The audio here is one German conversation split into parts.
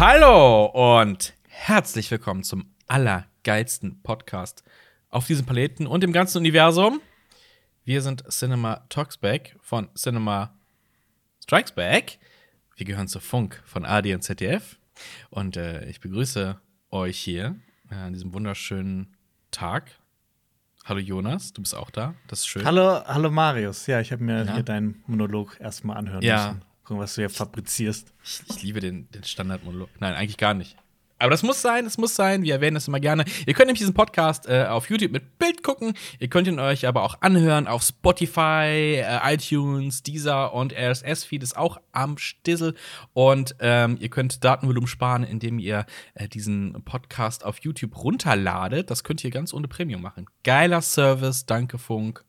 Hallo und herzlich willkommen zum allergeilsten Podcast auf diesem Planeten und im ganzen Universum. Wir sind Cinema Talks Back von Cinema Strikes Back. Wir gehören zu Funk von AD und ZDF. Und äh, ich begrüße euch hier äh, an diesem wunderschönen Tag. Hallo Jonas, du bist auch da. Das ist schön. Hallo, hallo Marius. Ja, ich habe mir Ja? hier deinen Monolog erstmal anhören Ja. müssen. Gucken, was du hier fabrizierst. Ich, ich liebe den, den Standardmonolog. Nein, eigentlich gar nicht. Aber das muss sein, das muss sein. Wir erwähnen das immer gerne. Ihr könnt nämlich diesen Podcast äh, auf YouTube mit Bild gucken. Ihr könnt ihn euch aber auch anhören auf Spotify, äh, iTunes, Deezer und RSS-Feed ist auch am Stissel. Und ähm, ihr könnt Datenvolumen sparen, indem ihr äh, diesen Podcast auf YouTube runterladet. Das könnt ihr ganz ohne Premium machen. Geiler Service, danke Funk.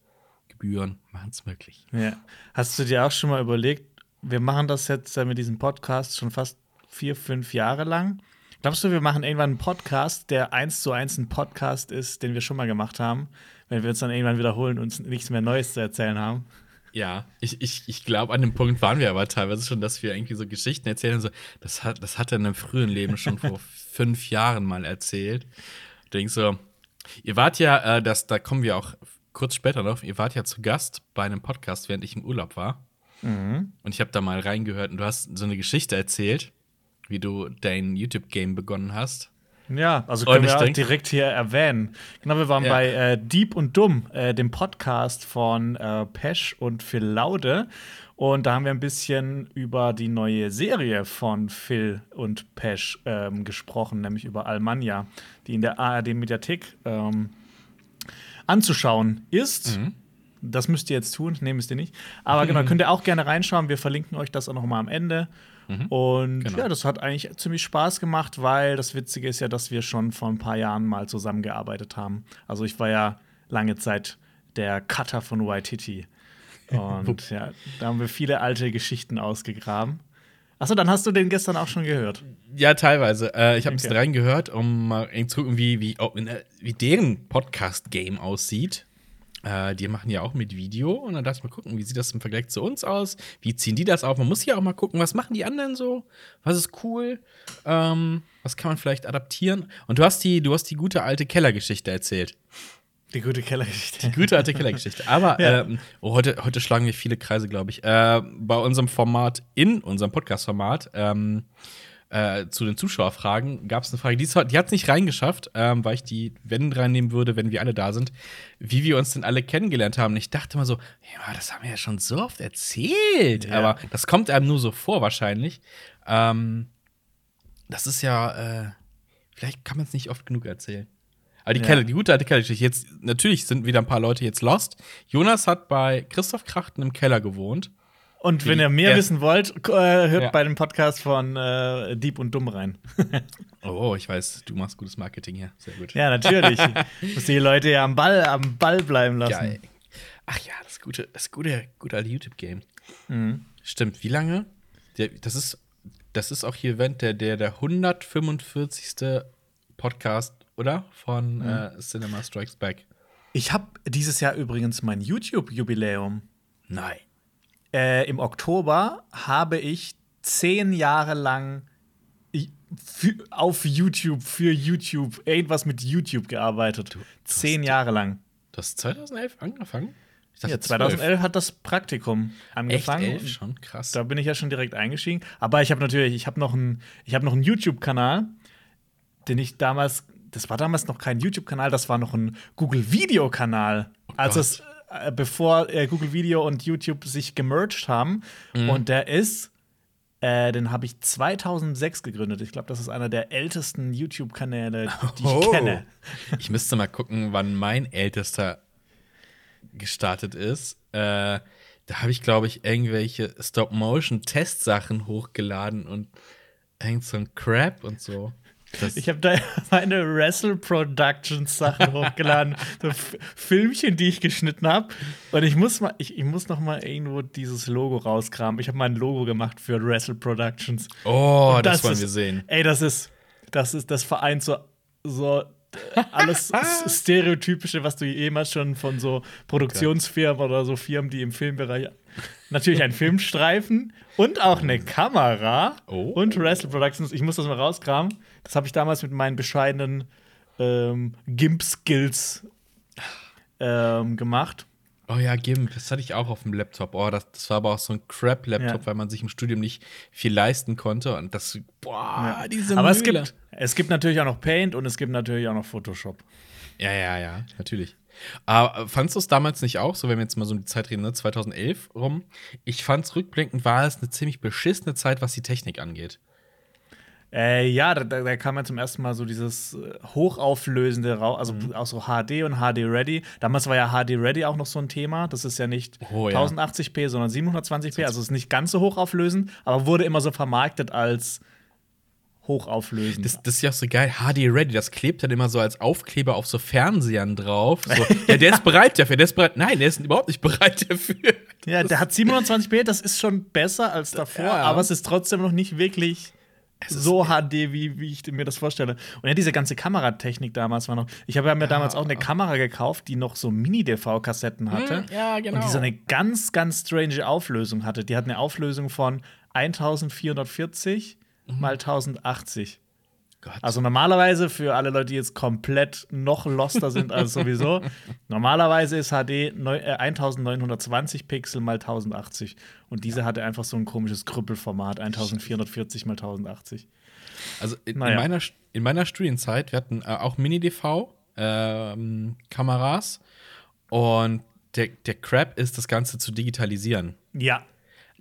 Gebühren machen's möglich. Ja. Hast du dir auch schon mal überlegt, wir machen das jetzt mit diesem Podcast schon fast vier, fünf Jahre lang. Glaubst du, wir machen irgendwann einen Podcast, der eins zu eins ein Podcast ist, den wir schon mal gemacht haben, wenn wir uns dann irgendwann wiederholen und uns nichts mehr Neues zu erzählen haben? Ja, ich, ich, ich glaube, an dem Punkt waren wir aber teilweise schon, dass wir irgendwie so Geschichten erzählen. und So, das, hat, das hat er in einem frühen Leben schon vor fünf Jahren mal erzählt. Ich denke so, ihr wart ja, äh, das, da kommen wir auch kurz später noch, ihr wart ja zu Gast bei einem Podcast, während ich im Urlaub war. Mhm. Und ich habe da mal reingehört und du hast so eine Geschichte erzählt, wie du dein YouTube-Game begonnen hast. Ja, also können ich wir denk- direkt hier erwähnen. Genau, wir waren Ja. bei äh, Dieb und Dumm, äh, dem Podcast von äh, Pesch und Phil Laude. Und da haben wir ein bisschen über die neue Serie von Phil und Pesch ähm, gesprochen, nämlich über Almania, die in der ARD-Mediathek ähm, anzuschauen ist. Mhm. Das müsst ihr jetzt tun, nee, müsst ihr nicht. Aber genau, könnt ihr auch gerne reinschauen. Wir verlinken euch das auch noch mal am Ende. Und Genau. ja, das hat eigentlich ziemlich Spaß gemacht, weil das Witzige ist ja, dass wir schon vor ein paar Jahren mal zusammengearbeitet haben. Also ich war ja lange Zeit der Cutter von Waititi. Und ja, da haben wir viele alte Geschichten ausgegraben. Achso, dann hast du den gestern auch schon gehört. Ja, teilweise. Äh, ich habe ein bisschen Okay. reingehört, um mal zu gucken, wie, wie, äh, wie deren Podcast-Game aussieht. Äh, die machen ja auch mit Video und dann dachte ich mal gucken, wie sieht das im Vergleich zu uns aus? Wie ziehen die das auf? Man muss ja auch mal gucken, was machen die anderen so? Was ist cool? Ähm, was kann man vielleicht adaptieren? Und du hast die, du hast die gute alte Kellergeschichte erzählt. Die gute Kellergeschichte. Die gute alte Kellergeschichte. Aber Ja. ähm, oh, heute, heute schlagen wir viele Kreise, glaube ich. Äh, bei unserem Format, in unserem Podcast-Format, ähm, äh, zu den Zuschauerfragen gab es eine Frage, die, die hat es nicht reingeschafft, ähm, weil ich die, wenn reinnehmen würde, wenn wir alle da sind, wie wir uns denn alle kennengelernt haben. Und ich dachte mal so, ja, das haben wir ja schon so oft erzählt. Ja. Aber das kommt einem nur so vor, wahrscheinlich. Ähm, das ist ja, äh, vielleicht kann man es nicht oft genug erzählen. Aber die, Ja. Keller, die gute alte Kellergeschichte, jetzt, natürlich sind wieder ein paar Leute jetzt lost. Jonas hat bei Christoph Krachten im Keller gewohnt. Und wenn ihr mehr wissen wollt, äh, hört Ja. bei dem Podcast von äh, Dieb und Dumm rein. Oh, ich weiß, du machst gutes Marketing hier. Sehr gut. ja, natürlich. Muss die Leute ja am Ball, am Ball bleiben lassen. Geil. Ach ja, das gute, das gute, gute alte YouTube-Game. Mhm. Stimmt, wie lange? Das ist, das ist auch hier Event, der, der, der 145. Podcast, oder? Von Mhm. äh, Cinema Strikes Back. Ich habe dieses Jahr übrigens mein YouTube-Jubiläum. Nein. Äh, Im Oktober habe ich zehn Jahre lang für, auf YouTube, für YouTube, irgendwas mit YouTube gearbeitet. zehn hast- Jahre lang. Du hast 2011 angefangen? Ja, 12. 2011 hat das Praktikum Echt angefangen. elf Und schon? Krass. Da bin ich ja schon direkt eingestiegen. Aber ich habe natürlich, ich habe noch einen, ich habe noch einen YouTube-Kanal, den ich damals, das war damals noch kein YouTube-Kanal, das war noch ein Google-Video-Kanal. also Gott. es, bevor äh, Google Video und YouTube sich gemerged haben. Mhm. Und der ist, äh, den habe ich 2006 gegründet. Ich glaube, das ist einer der ältesten YouTube-Kanäle, die ich Oh. kenne. Ich müsste mal gucken, wann mein ältester gestartet ist. Äh, da habe ich, glaube ich, irgendwelche Stop-Motion-Testsachen hochgeladen und irgend so ein Crap und so. Das, Ich habe da meine Wrestle Productions Sachen hochgeladen, so Filmchen, die ich geschnitten habe. Und ich muss mal, ich, ich muss noch mal irgendwo dieses Logo rauskramen. Ich habe mal ein Logo gemacht für Wrestle Productions. oh, Und das, wollen ist- wir sehen. Ey, das ist, das ist, das vereint so, so alles Stereotypische, was du jemals schon von so Produktionsfirmen oder so Firmen, die im Filmbereich. Natürlich ein Filmstreifen und auch eine Kamera Oh. und Wrestle Productions. Ich muss das mal rauskramen. Das habe ich damals mit meinen bescheidenen ähm, GIMP-Skills ähm, gemacht. Oh ja, GIMP, das hatte ich auch auf dem Laptop. Oh, das, das war aber auch so ein Crap-Laptop, Ja. weil man sich im Studium nicht viel leisten konnte. Und das, boah, diese Aber es Mühle. gibt, es gibt natürlich auch noch Paint und es gibt natürlich auch noch Photoshop. Ja, ja, ja, natürlich. Aber fandst du es damals nicht auch, so wenn wir jetzt mal so um die Zeit reden, ne, 2011 rum? Ich fand's rückblickend war es eine ziemlich beschissene Zeit, was die Technik angeht. Äh, ja, da, da kam ja zum ersten Mal so dieses äh, hochauflösende Rau also Mhm. auch so HD und HD Ready. Damals war ja HD Ready auch noch so ein Thema. Das ist ja nicht Oh, ja. 1080p, sondern 720p. Also es ist nicht ganz so hochauflösend, aber wurde immer so vermarktet als hochauflösend. Das, das ist ja auch so geil. HD Ready, das klebt dann immer so als Aufkleber auf so Fernsehern drauf. So, ja, der ist bereit dafür, der ist bereit. Nein, der ist überhaupt nicht bereit dafür. ja, der hat 720p, das ist schon besser als davor, Ja. aber es ist trotzdem noch nicht wirklich so HD, wie, wie ich mir das vorstelle. Und ja, diese ganze Kameratechnik damals war noch. Ich habe ja mir damals auch eine Kamera gekauft, die noch so Mini-DV-Kassetten hatte. Hm, ja, genau. Und die so eine ganz, ganz strange Auflösung hatte. Die hat eine Auflösung von 1440 mal 1080. Gott. Also normalerweise für alle Leute, die jetzt komplett noch loster sind als sowieso, normalerweise ist HD neu- äh, 1920 Pixel mal 1080 und diese hatte einfach so ein komisches Krüppelformat 1440 mal 1080. Also in, Naja. in, meiner, in meiner Studienzeit, wir hatten äh, auch Mini-DV-Kameras und der, der Crap ist, das Ganze zu digitalisieren. Ja,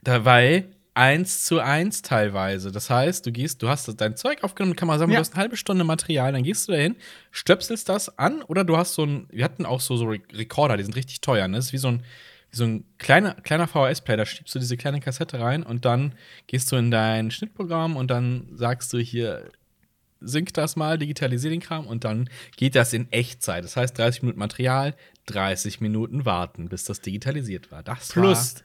Dabei eins zu eins teilweise. Das heißt, du gehst, du hast dein Zeug aufgenommen, kann man sagen, Ja. du hast eine halbe Stunde Material, dann gehst du dahin, stöpselst das an oder du hast so ein, wir hatten auch so, so Re- Recorder, die sind richtig teuer, ne? Das ist wie so ein, wie so ein kleiner, kleiner VHS-Player, da schiebst du diese kleine Kassette rein und dann gehst du in dein Schnittprogramm und dann sagst du hier, sync das mal, digitalisier den Kram und dann geht das in Echtzeit. Das heißt 30 Minuten Material, 30 Minuten warten, bis das digitalisiert war. Das plus war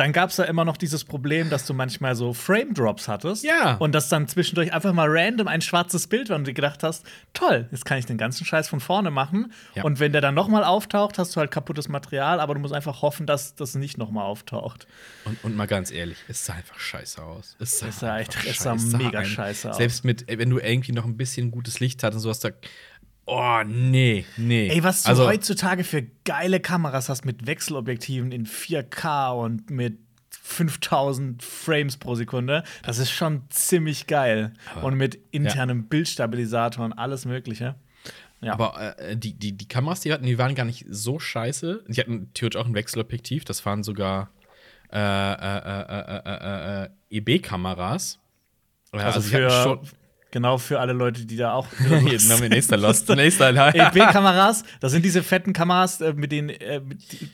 dann gab es da immer noch dieses Problem, dass du manchmal so Frame-Drops hattest. Ja. Und dass dann zwischendurch einfach mal random ein schwarzes Bild war und du gedacht hast, toll, jetzt kann ich den ganzen Scheiß von vorne machen. Ja. Und wenn der dann nochmal auftaucht, hast du halt kaputtes Material, aber du musst einfach hoffen, dass das nicht nochmal auftaucht. Und, und mal ganz ehrlich, es sah einfach scheiße aus. Es sah, Es sah echt- es sah scheiße mega scheiße aus. Selbst mit, äh, wenn du irgendwie noch ein bisschen gutes Licht hattest und sowas, da. Oh, nee, nee. Ey, was du also, heutzutage für geile Kameras hast mit Wechselobjektiven in 4K und mit 5000 Frames pro Sekunde, das ist schon ziemlich geil. und mit internem Bildstabilisator und alles Mögliche. Ja. Aber äh, die, die, die Kameras, die wir hatten, die waren gar nicht so scheiße. Die hatten theoretisch auch ein Wechselobjektiv. Das waren sogar äh, äh, äh, äh, äh, EB-Kameras. Also, hatten für, schon- genau für alle Leute, die da auch. Hier, dann nächster Lost. Nächster, EB-Kameras, das sind diese fetten Kameras, äh, mit denen, äh,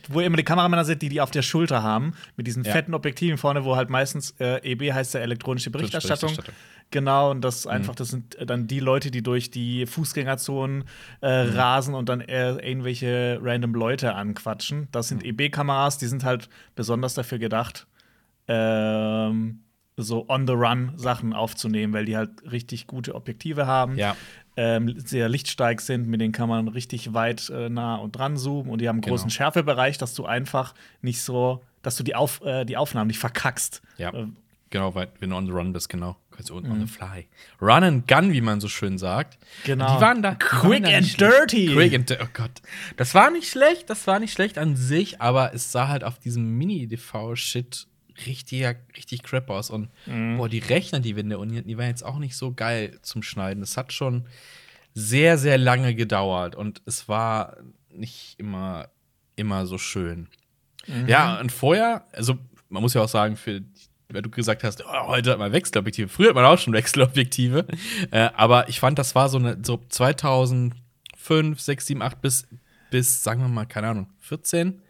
wo immer die Kameramänner sind, die die auf der Schulter haben, mit diesen Ja. fetten Objektiven vorne, wo halt meistens äh, EB heißt ja elektronische Berichterstattung. Berichterstattung. Genau, und das einfach, das sind äh, dann die Leute, die durch die Fußgängerzonen äh, rasen und dann äh, irgendwelche random Leute anquatschen. Das sind EB-Kameras, die sind halt besonders dafür gedacht, ähm, so on-the-run-Sachen aufzunehmen, weil die halt richtig gute Objektive haben Ja. ähm, sehr lichtstark sind, mit denen kann man richtig weit äh, nah und dran zoomen und die haben einen großen Genau. Schärfebereich, dass du einfach nicht so, dass du die, Auf, äh, die Aufnahmen nicht verkackst. Ja. Äh, Genau, weil wenn du on the run bist, genau. Kannst du on, on the fly. Run and gun, wie man so schön sagt. Genau. Die waren da. Quick waren and dirty. Quick and dirty. Oh Gott. Das war nicht schlecht, das war nicht schlecht an sich, aber es sah halt auf diesem Mini-DV-Shit richtig, richtig crap aus. Und Mhm. boah, die Rechner, die wir in der Uni hatten, die waren jetzt auch nicht so geil zum Schneiden. Das hat schon sehr, sehr lange gedauert und es war nicht immer, immer so schön. Mhm. Ja, und vorher, also man muss ja auch sagen, für weil du gesagt hast, oh, heute hat man Wechselobjektive. Früher hat man auch schon Wechselobjektive. äh, aber ich fand, das war so eine so 2005, 6, 7, 8 bis, bis, sagen wir mal, keine Ahnung, 14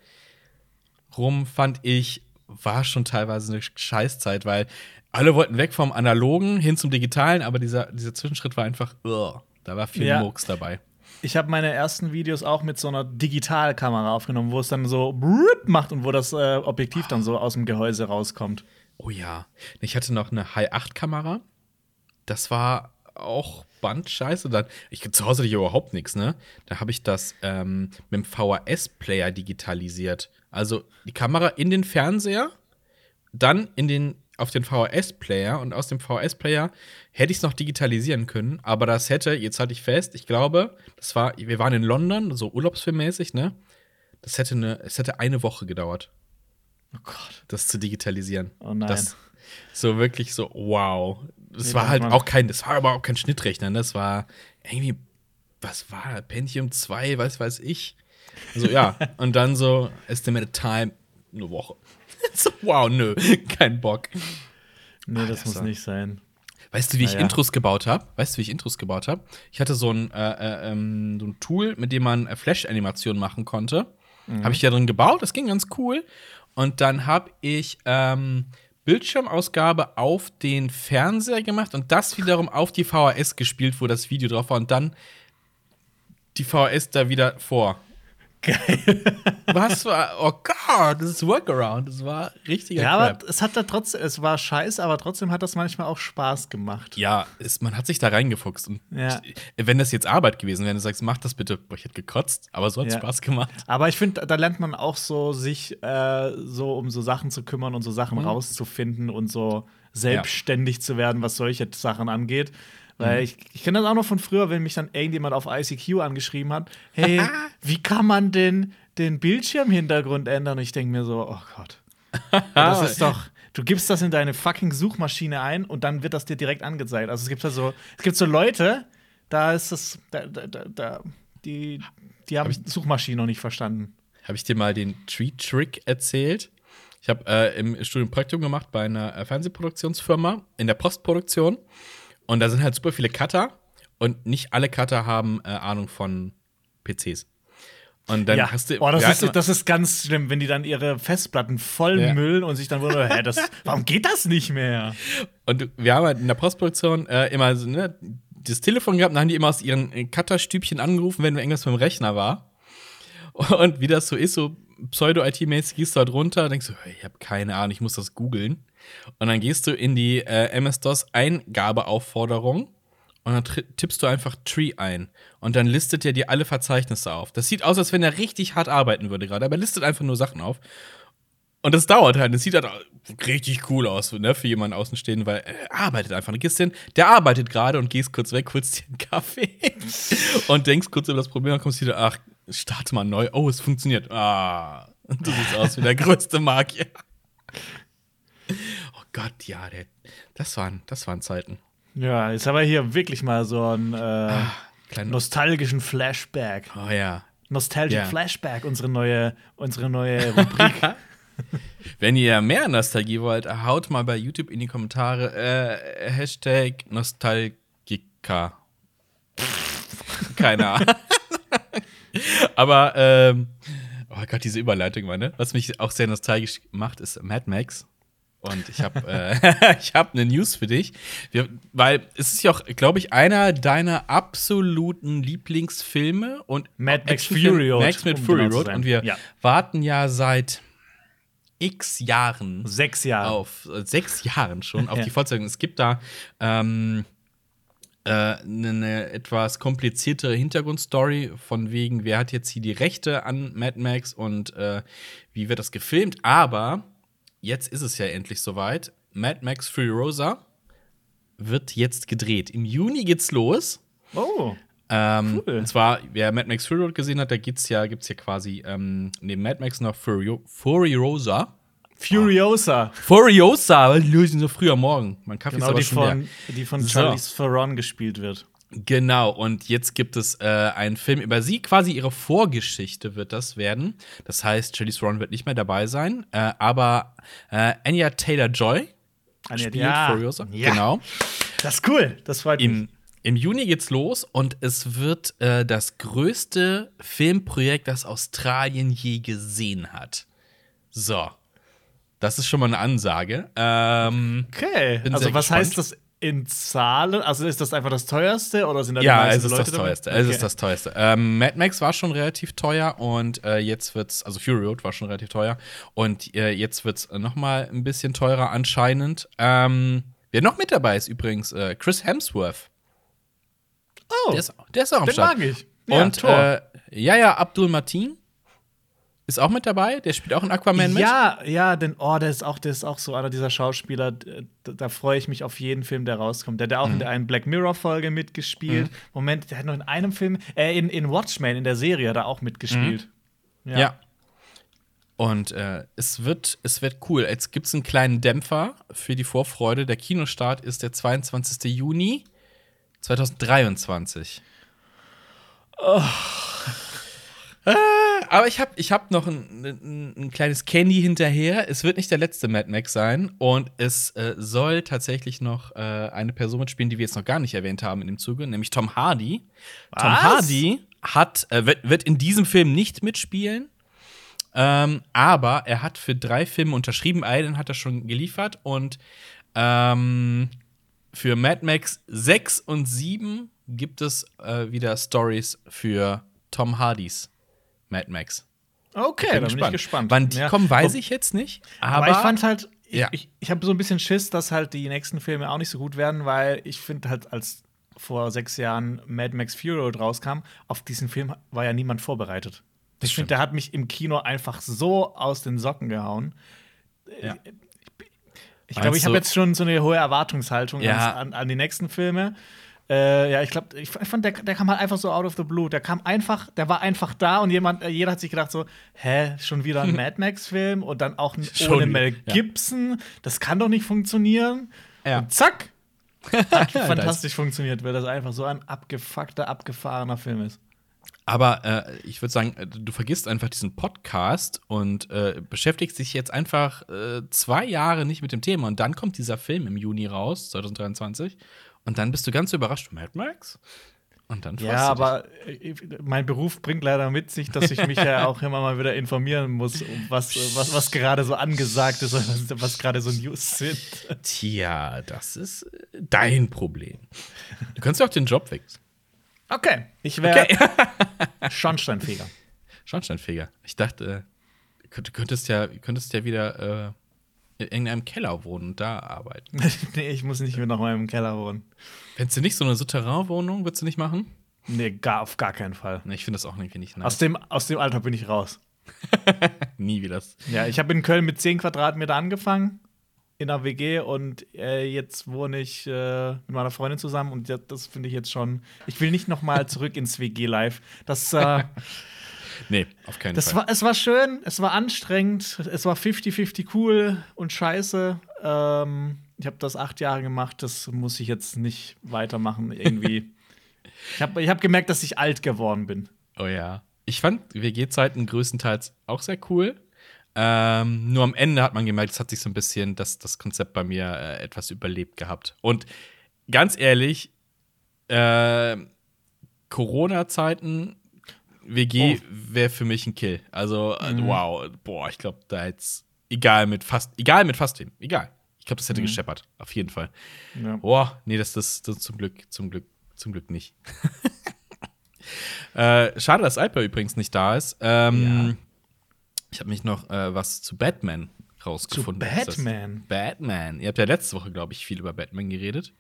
rum, fand ich, war schon teilweise eine Scheißzeit, weil alle wollten weg vom Analogen hin zum Digitalen, aber dieser, dieser Zwischenschritt war einfach, ugh, da war viel Ja. Murks dabei. Ich habe meine ersten Videos auch mit so einer Digitalkamera aufgenommen, wo es dann so macht und wo das äh, Objektiv dann so aus dem Gehäuse rauskommt. Oh ja. Ich hatte noch eine High 8 Kamera. Das war auch Bandscheiße. Dann, ich zu Hause hatte ich überhaupt nichts, ne? Da habe ich das ähm, mit dem VHS-Player digitalisiert. Also die Kamera in den Fernseher, dann in den auf den VHS-Player und aus dem VHS-Player hätte ich es noch digitalisieren können, aber das hätte, jetzt hatte ich fest, ich glaube, das war, wir waren in London, so urlaubsfilmmäßig, ne? Das hätte eine, es hätte eine Woche gedauert. Oh Gott. Das zu digitalisieren. Oh nein. Das, so wirklich so, wow. Das Nee, war halt auch kein, das war aber auch kein Schnittrechner, ne? Das war irgendwie, was war? Pentium 2, was weiß ich. Also ja, und dann so, estimated time, eine Woche. so, wow, nö, kein Bock. Nee, das das muss nicht sein. Weißt du, wie ich Naja. Intros gebaut habe? Weißt du, wie ich Intros gebaut habe? Ich hatte so ein, äh, äh, ähm, so ein Tool, mit dem man äh, Flash-Animationen machen konnte. Habe ich da drin gebaut, das ging ganz cool. Und dann habe ich ähm, Bildschirmausgabe auf den Fernseher gemacht und das wiederum auf die VHS gespielt, wo das Video drauf war. Und dann die VHS da wieder vor. Geil. Was war? Oh Gott, das ist Workaround. Das war richtiger Ja, aber Crap. es hat da trotzdem, es war scheiße, aber trotzdem hat das manchmal auch Spaß gemacht. Ja, es, man hat sich da reingefuchst. Und Ja. wenn das jetzt Arbeit gewesen wäre, du sagst, mach das bitte, boah, ich hätte gekotzt, aber so hat Ja. Spaß gemacht. Aber ich finde, da lernt man auch so, sich äh, so um so Sachen zu kümmern und so Sachen Mhm. rauszufinden und so selbstständig zu werden, was solche Sachen angeht. Weil Mhm. ich, ich kenne das auch noch von früher, wenn mich dann irgendjemand auf ICQ angeschrieben hat: Hey, wie kann man denn den Bildschirmhintergrund ändern? Und ich denke mir so: Oh Gott. Das ist doch. Du gibst das in deine fucking Suchmaschine ein und dann wird das dir direkt angezeigt. Also es gibt da so, es gibt so Leute, da ist das, da, da, da, die, die haben Suchmaschinen noch nicht verstanden. Habe ich dir mal den Tree-Trick erzählt? Ich habe äh, im Studium Praktikum gemacht bei einer äh, Fernsehproduktionsfirma in der Postproduktion. Und da sind halt super viele Cutter. Und nicht alle Cutter haben äh, Ahnung von PCs. Und dann hast du. oh, das, ist, das ist ganz schlimm, wenn die dann ihre Festplatten voll Ja. und sich dann wundern, hä, das, warum geht das nicht mehr? Und wir haben halt in der Postproduktion äh, immer so, ne, das Telefon gehabt und dann haben die immer aus ihren äh, Cutterstübchen angerufen, wenn irgendwas mit dem Rechner war. Und wie das so ist, so pseudo-IT-mäßig gehst du halt runter, denkst du, hey, ich habe keine Ahnung, ich muss das googeln. Und dann gehst du in die äh, MS-DOS-Eingabeaufforderung und dann tippst du einfach Tree ein. Und dann listet er dir alle Verzeichnisse auf. Das sieht aus, als wenn er richtig hart arbeiten würde gerade, aber er listet einfach nur Sachen auf. Und das dauert halt. Das sieht halt richtig cool aus, ne, für jemanden Außenstehenden, weil er arbeitet einfach. Du gehst hin, der arbeitet gerade und gehst kurz weg, holst dir einen Kaffee und denkst kurz über das Problem und kommst wieder, ach, starte mal neu. Oh, es funktioniert. Ah, du siehst aus wie der größte Magier. Gott, ja, der, das, waren, das waren Zeiten. Ja, jetzt haben wir hier wirklich mal so einen äh, Klein, nostalgischen Flashback. oh ja. Nostalgic Ja. Flashback, unsere neue, unsere neue Rubrik. Wenn ihr mehr Nostalgie wollt, haut mal bei YouTube in die Kommentare äh, Hashtag Nostalgica. Keine Ahnung. Aber, ähm, oh Gott, diese Überleitung, meine. Was mich auch sehr nostalgisch macht, ist Mad Max. Und ich habe äh, ich hab eine News für dich. Wir, weil es ist ja auch, glaube ich, einer deiner absoluten Lieblingsfilme und Mad Max Fury Road, Max mit um Fury genau Road. Und wir Ja. warten ja seit x Jahren Sechs Jahre. auf äh, sechs Jahren schon auf Ja. die Fortsetzung. Es gibt da ähm, äh, eine, eine etwas kompliziertere Hintergrundstory von wegen, wer hat jetzt hier die Rechte an Mad Max und äh, wie wird das gefilmt. Aber jetzt ist es ja endlich soweit. Mad Max Furiosa wird jetzt gedreht. Im Juni geht's los. Oh. Ähm, Cool. Und zwar, wer Mad Max Fury Road gesehen hat, da gibt's ja, gibt's ja quasi ähm, neben Mad Max noch Furio Furiosa. Furiosa. Furiosa, weil die lösen so früh am Morgen. Mein Kaffee Genau, ist aber die schon von, leer. die von So. Charlize Theron gespielt wird. Genau, und jetzt gibt es äh, einen Film über sie, quasi ihre Vorgeschichte wird das werden. Das heißt, Charlize Theron wird nicht mehr dabei sein, äh, aber äh, Anya Taylor-Joy Anya- spielt ja. Furiosa. Ja. Genau. Das ist cool. Das freut mich. Im, Im Juni geht's los und es wird äh, das größte Filmprojekt, das Australien je gesehen hat. So. Das ist schon mal eine Ansage. Ähm, Okay. Also, was gespannt. heißt das in Zahlen? Also, ist das einfach das teuerste oder sind da die ja, meisten es ist Leute das teuerste. Es Okay. ist das teuerste. Ähm, Mad Max war schon relativ teuer und äh, jetzt wird's, also Fury Road war schon relativ teuer und äh, jetzt wird's noch mal ein bisschen teurer anscheinend. Ähm, wer noch mit dabei ist übrigens, äh, Chris Hemsworth Oh, Der ist, der ist auch am den Start. mag ich. Ja, Und äh, Yaya Abdul Martin ist auch mit dabei. Der spielt auch in Aquaman mit. Ja, ja, denn oh, der ist auch, der ist auch so einer dieser Schauspieler. Da, da freue ich mich auf jeden Film, der rauskommt. Der hat ja auch in der einen Black Mirror Folge mitgespielt. Moment, der hat noch in einem Film, äh, in, in Watchmen in der Serie er auch mitgespielt. Ja. Und äh, es, wird, es wird cool. Jetzt gibt es einen kleinen Dämpfer für die Vorfreude. Der Kinostart ist der 22. Juni 2023. Äh, aber ich habe ich hab noch ein, ein, ein kleines Candy hinterher. Es wird nicht der letzte Mad Max sein. Und es äh, soll tatsächlich noch äh, eine Person mitspielen, die wir jetzt noch gar nicht erwähnt haben in dem Zuge, nämlich Tom Hardy. Tom Was? Hardy hat, äh, wird, wird in diesem Film nicht mitspielen. Ähm, aber er hat für drei Filme unterschrieben. Einen hat er schon geliefert. Und ähm, für Mad Max 6 und 7 gibt es äh, wieder Stories für Tom Hardys Mad Max. Okay, da bin ich gespannt. Wann die Ja. kommen, weiß ich jetzt nicht. Aber, Aber, ich fand halt, ich, Ja. ich, ich habe so ein bisschen Schiss, dass halt die nächsten Filme auch nicht so gut werden, weil ich finde halt, als vor sechs Jahren Mad Max Fury Road rauskam, auf diesen Film war ja niemand vorbereitet. Das Ich finde, der hat mich im Kino einfach so aus den Socken gehauen. Ja. Ich glaube, ich habe jetzt schon so eine hohe Erwartungshaltung Ja. an, an die nächsten Filme. Äh, ja, ich glaube, ich fand, der, der kam halt einfach so out of the blue. Der kam einfach, der war einfach da und jemand, äh, jeder hat sich gedacht so, hä, schon wieder ein Mad Max-Film und dann auch Schon ohne Mel ja. Gibson. Das kann doch nicht funktionieren. Ja. Und zack, hat fantastisch funktioniert, weil das einfach so ein abgefuckter, abgefahrener Film ist. Aber äh, ich würde sagen, äh, du vergisst einfach diesen Podcast und äh, beschäftigst dich jetzt einfach äh, zwei Jahre nicht mit dem Thema. Und dann kommt dieser Film im Juni raus, 2023. Und dann bist du ganz überrascht. Mad Max? Und dann Ja, aber äh, mein Beruf bringt leider mit sich, dass ich mich ja auch immer mal wieder informieren muss, um was, äh, was, was gerade so angesagt ist was, was gerade so News sind. Tja, das ist äh, dein Problem. Du kannst ja auch den Job wechseln. Okay, ich wäre Okay. Schornsteinfeger. Schornsteinfeger. Ich dachte, äh, du könntest ja, könntest ja wieder äh, in irgendeinem Keller wohnen und da arbeiten. nee, ich muss nicht mehr noch mal im Keller wohnen. Fändest du nicht so eine Souterrain-Wohnung, würdest du nicht machen? Nee, gar, auf gar keinen Fall. Nee, ich finde das auch irgendwie nicht nice. Aus dem, aus dem Alter bin ich raus. Nie wie das. Ja, ich habe in Köln mit 10 Quadratmeter angefangen in einer WG und äh, jetzt wohne ich äh, mit meiner Freundin zusammen und das finde ich jetzt schon. Ich will nicht noch mal zurück ins WG-Life. Das, äh, Nee, auf keinen das Fall. war, es war schön, es war anstrengend, es war 50-50 cool und scheiße. Ähm, ich habe das acht Jahre gemacht, das muss ich jetzt nicht weitermachen irgendwie. ich habe ich hab gemerkt, dass ich alt geworden bin. oh ja. Ich fand WG-Zeiten größtenteils auch sehr cool. Ähm, nur am Ende hat man gemerkt, es hat sich so ein bisschen das, das Konzept bei mir äh, etwas überlebt gehabt. Und ganz ehrlich, äh, Corona-Zeiten, WG Oh. wäre für mich ein Kill. Also, äh, Mhm. wow, boah, ich glaube, da jetzt, egal mit fast, egal mit fast wem, egal. Ich glaube, das hätte Mhm. gescheppert, auf jeden Fall. Ja. Boah, nee, das, das, das zum Glück, zum Glück, zum Glück nicht. äh, schade, dass Alper übrigens nicht da ist. Ähm, Ich habe mich noch äh, was zu Batman rausgefunden. Zu Batman? Batman. Ihr habt ja letzte Woche, glaube ich, viel über Batman geredet.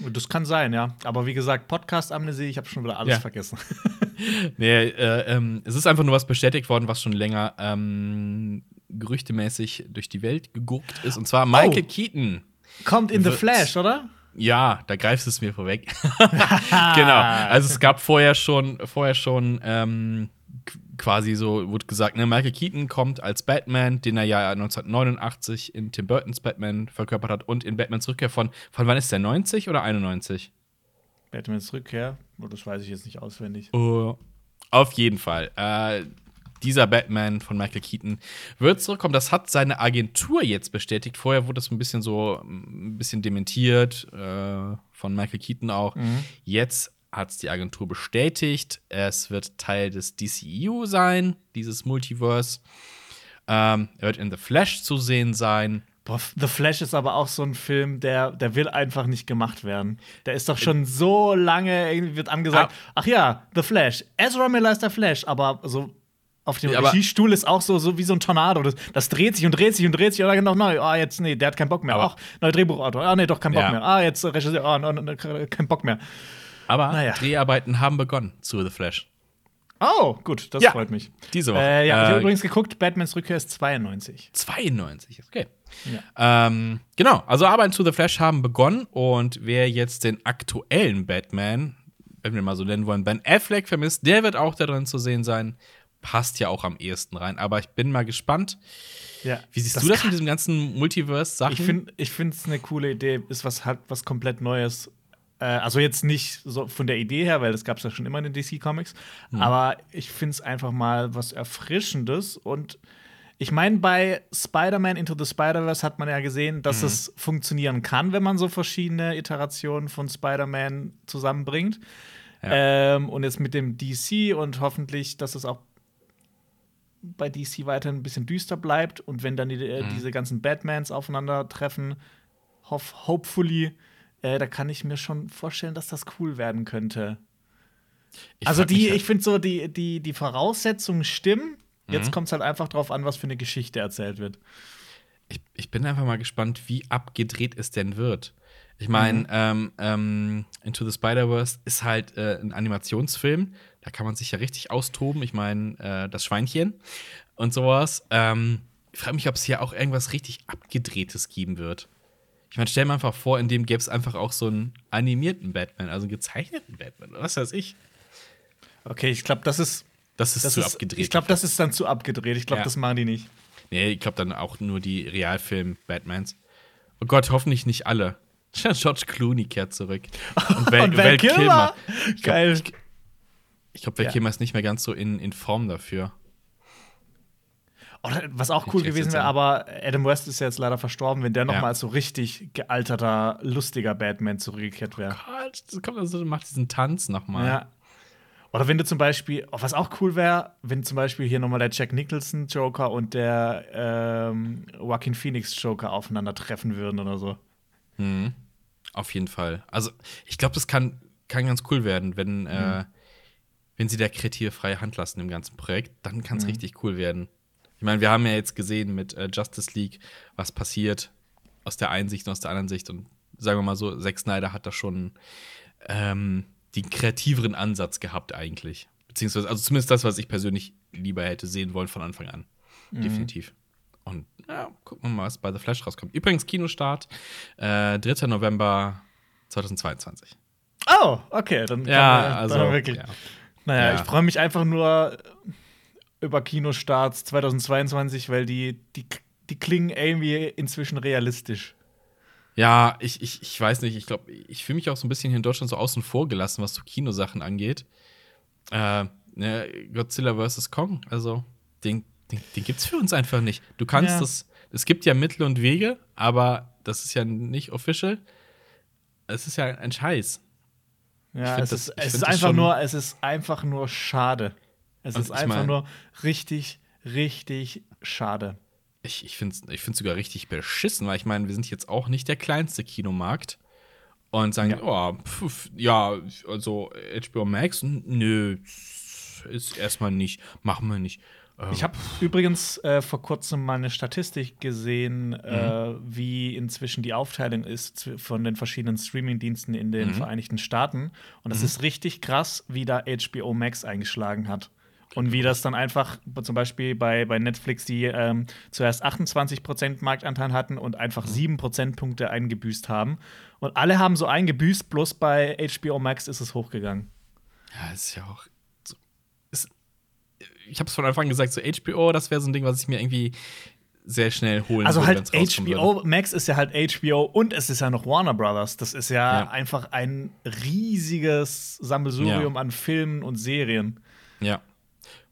Das kann sein, ja. Aber wie gesagt, Podcast-Amnesie, ich habe schon wieder alles Ja. vergessen. Nee, äh, ähm, es ist einfach nur was bestätigt worden, was schon länger ähm, gerüchtemäßig durch die Welt geguckt ist. Und zwar Michael Oh. Keaton. Kommt in The Flash, oder? Ja, da greifst du es mir vorweg. genau. Also es gab vorher schon, vorher schon ähm, qu- quasi so, wurde gesagt, ne, Michael Keaton kommt als Batman, den er ja 1989 in Tim Burtons Batman verkörpert hat und in Batmans Rückkehr von, von wann ist der, 90 oder 91? Batmans Rückkehr, das weiß ich jetzt nicht auswendig. Oh, auf jeden Fall. Äh, dieser Batman von Michael Keaton wird zurückkommen. Das hat seine Agentur jetzt bestätigt. Vorher wurde das ein bisschen so ein bisschen dementiert äh, von Michael Keaton auch. Jetzt hat es die Agentur bestätigt. Es wird Teil des DCEU sein, dieses Multiverse. Ähm, er wird in The Flash zu sehen sein. Boah, The Flash ist aber auch so ein Film, der, der will einfach nicht gemacht werden. Der ist doch schon so lange, irgendwie wird angesagt, Ah. ach ja, The Flash. Ezra Miller ist der Flash, aber so auf dem aber- Regiestuhl ist auch so, so wie so ein Tornado. Das, das dreht sich und dreht sich und dreht sich. Oder noch neu. Ah, jetzt, nee, der hat keinen Bock mehr. Ach, neuer Drehbuchautor. Ah, nee, doch, kein Bock Ja. mehr. Ah, jetzt Regisseur. Ah, no, kein Bock mehr. Aber Naja. Dreharbeiten haben begonnen zu The Flash. Oh, gut, das Ja. freut mich. Diese Woche. Äh, ja, ich Äh, habe übrigens geguckt, Batmans Rückkehr ist 92. 92, okay. Ähm, genau, also Arbeiten zu The Flash haben begonnen und wer jetzt den aktuellen Batman, wenn wir mal so nennen wollen, Ben Affleck vermisst, der wird auch da drin zu sehen sein. Passt ja auch am ehesten rein. Aber ich bin mal gespannt. Ja. Wie siehst Das du das mit diesem ganzen Multiverse-Sachen? Ich finde ich es eine coole Idee, ist was halt was komplett Neues. Äh, also jetzt nicht so von der Idee her, weil das gab es ja schon immer in den DC Comics, aber ich finde es einfach mal was Erfrischendes und ich meine, bei Spider-Man Into the Spider-Verse hat man ja gesehen, dass es funktionieren kann, wenn man so verschiedene Iterationen von Spider-Man zusammenbringt. Ähm, und jetzt mit dem DC und hoffentlich, dass es auch bei DC weiter ein bisschen düster bleibt und wenn dann die, Mhm. diese ganzen Batmans aufeinandertreffen, hoff, hopefully, äh, da kann ich mir schon vorstellen, dass das cool werden könnte. Ich also frag mich die, halt- ich finde so, die, die, die Voraussetzungen stimmen. Mhm. Jetzt kommt es halt einfach drauf an, was für eine Geschichte erzählt wird. ich, ich bin einfach mal gespannt, wie abgedreht es denn wird. Ich meine, Mhm. ähm, ähm, Into the Spider-Verse ist halt äh, ein Animationsfilm. Da kann man sich ja richtig austoben. Ich meine, äh, das Schweinchen und sowas. Ähm, ich frage mich, ob es hier auch irgendwas richtig Abgedrehtes geben wird. Ich meine, stell mir einfach vor, in dem gäbe es einfach auch so einen animierten Batman, also einen gezeichneten Batman, oder was weiß ich. Okay, ich glaube, das ist. Das ist Das zu ist abgedreht. ich glaube, das ist dann zu abgedreht. Ich glaube, Ja. das machen die nicht. Nee, ich glaube dann auch nur die Realfilm-Batmans. Oh Gott, hoffentlich nicht alle. George Clooney kehrt zurück. Und Val, Kilmer. Ich Geil. glaube, ich glaub, Val Ja. Kilmer ist nicht mehr ganz so in, in Form dafür. Oder was auch cool gewesen wäre, aber Adam West ist ja jetzt leider verstorben, wenn der noch Ja. mal als so richtig gealterter, lustiger Batman zurückgekehrt wäre. Gott, das kommt also, macht diesen Tanz nochmal. Ja. Oder wenn du zum Beispiel, oh, was auch cool wäre, wenn zum Beispiel hier nochmal der Jack Nicholson Joker und der ähm, Joaquin Phoenix Joker aufeinandertreffen würden oder so. Mhm. Auf jeden Fall. Also, ich glaube, das kann, kann ganz cool werden, wenn, äh, wenn sie der kreative freie Hand lassen im ganzen Projekt. Dann kann es richtig cool werden. Ich meine, wir haben ja jetzt gesehen mit äh, Justice League, was passiert aus der einen Sicht und aus der anderen Sicht. Und sagen wir mal so, Zack Snyder hat da schon ähm, den kreativeren Ansatz gehabt, eigentlich. Beziehungsweise, also zumindest das, was ich persönlich lieber hätte sehen wollen von Anfang an. Definitiv. Und ja, gucken wir mal, was bei The Flash rauskommt. Übrigens, Kinostart, äh, 3. November 2022. Oh, okay, dann Ja, man- also. dann wirklich. Ja. Naja, Ja. ich freue mich einfach nur über Kinostarts 2022, weil die, die, die klingen irgendwie inzwischen realistisch. Ja, ich, ich, ich weiß nicht, ich glaube, ich fühle mich auch so ein bisschen hier in Deutschland so außen vor gelassen, was so Kinosachen angeht. Äh, ne, Godzilla vs. Kong, also den, den, den gibt's für uns einfach nicht. Du kannst Ja. das, es gibt ja Mittel und Wege, aber das ist ja nicht official. Es ist ja ein Scheiß. Ja, es das- ist, es ist einfach nur, es ist einfach nur schade. Es Also ist einfach mein- nur richtig, richtig schade. Ich, ich finde es ich find's sogar richtig beschissen, weil ich meine, wir sind jetzt auch nicht der kleinste Kinomarkt. Und sagen, Ja. oh, pf, ja, also HBO Max, nö, ist erstmal nicht, machen wir nicht. Äh, Ich habe übrigens äh, vor kurzem mal eine Statistik gesehen, äh, Mhm. wie inzwischen die Aufteilung ist von den verschiedenen Streamingdiensten in den Mhm. Vereinigten Staaten. Und es ist richtig krass, wie da HBO Max eingeschlagen hat. Und wie das dann einfach zum Beispiel bei, bei Netflix, die ähm, zuerst 28% Marktanteil hatten und einfach Mhm. 7 Prozentpunkte eingebüßt haben. Und alle haben so eingebüßt, bloß bei HBO Max ist es hochgegangen. Ja, ist ja auch. So, ist, ich habe es von Anfang an gesagt, so HBO, das wäre so ein Ding, was ich mir irgendwie sehr schnell holen Also halt HBO Max ist ja halt HBO und es ist ja noch Warner Brothers. Das ist ja, Ja. einfach ein riesiges Sammelsurium Ja. an Filmen und Serien. Ja.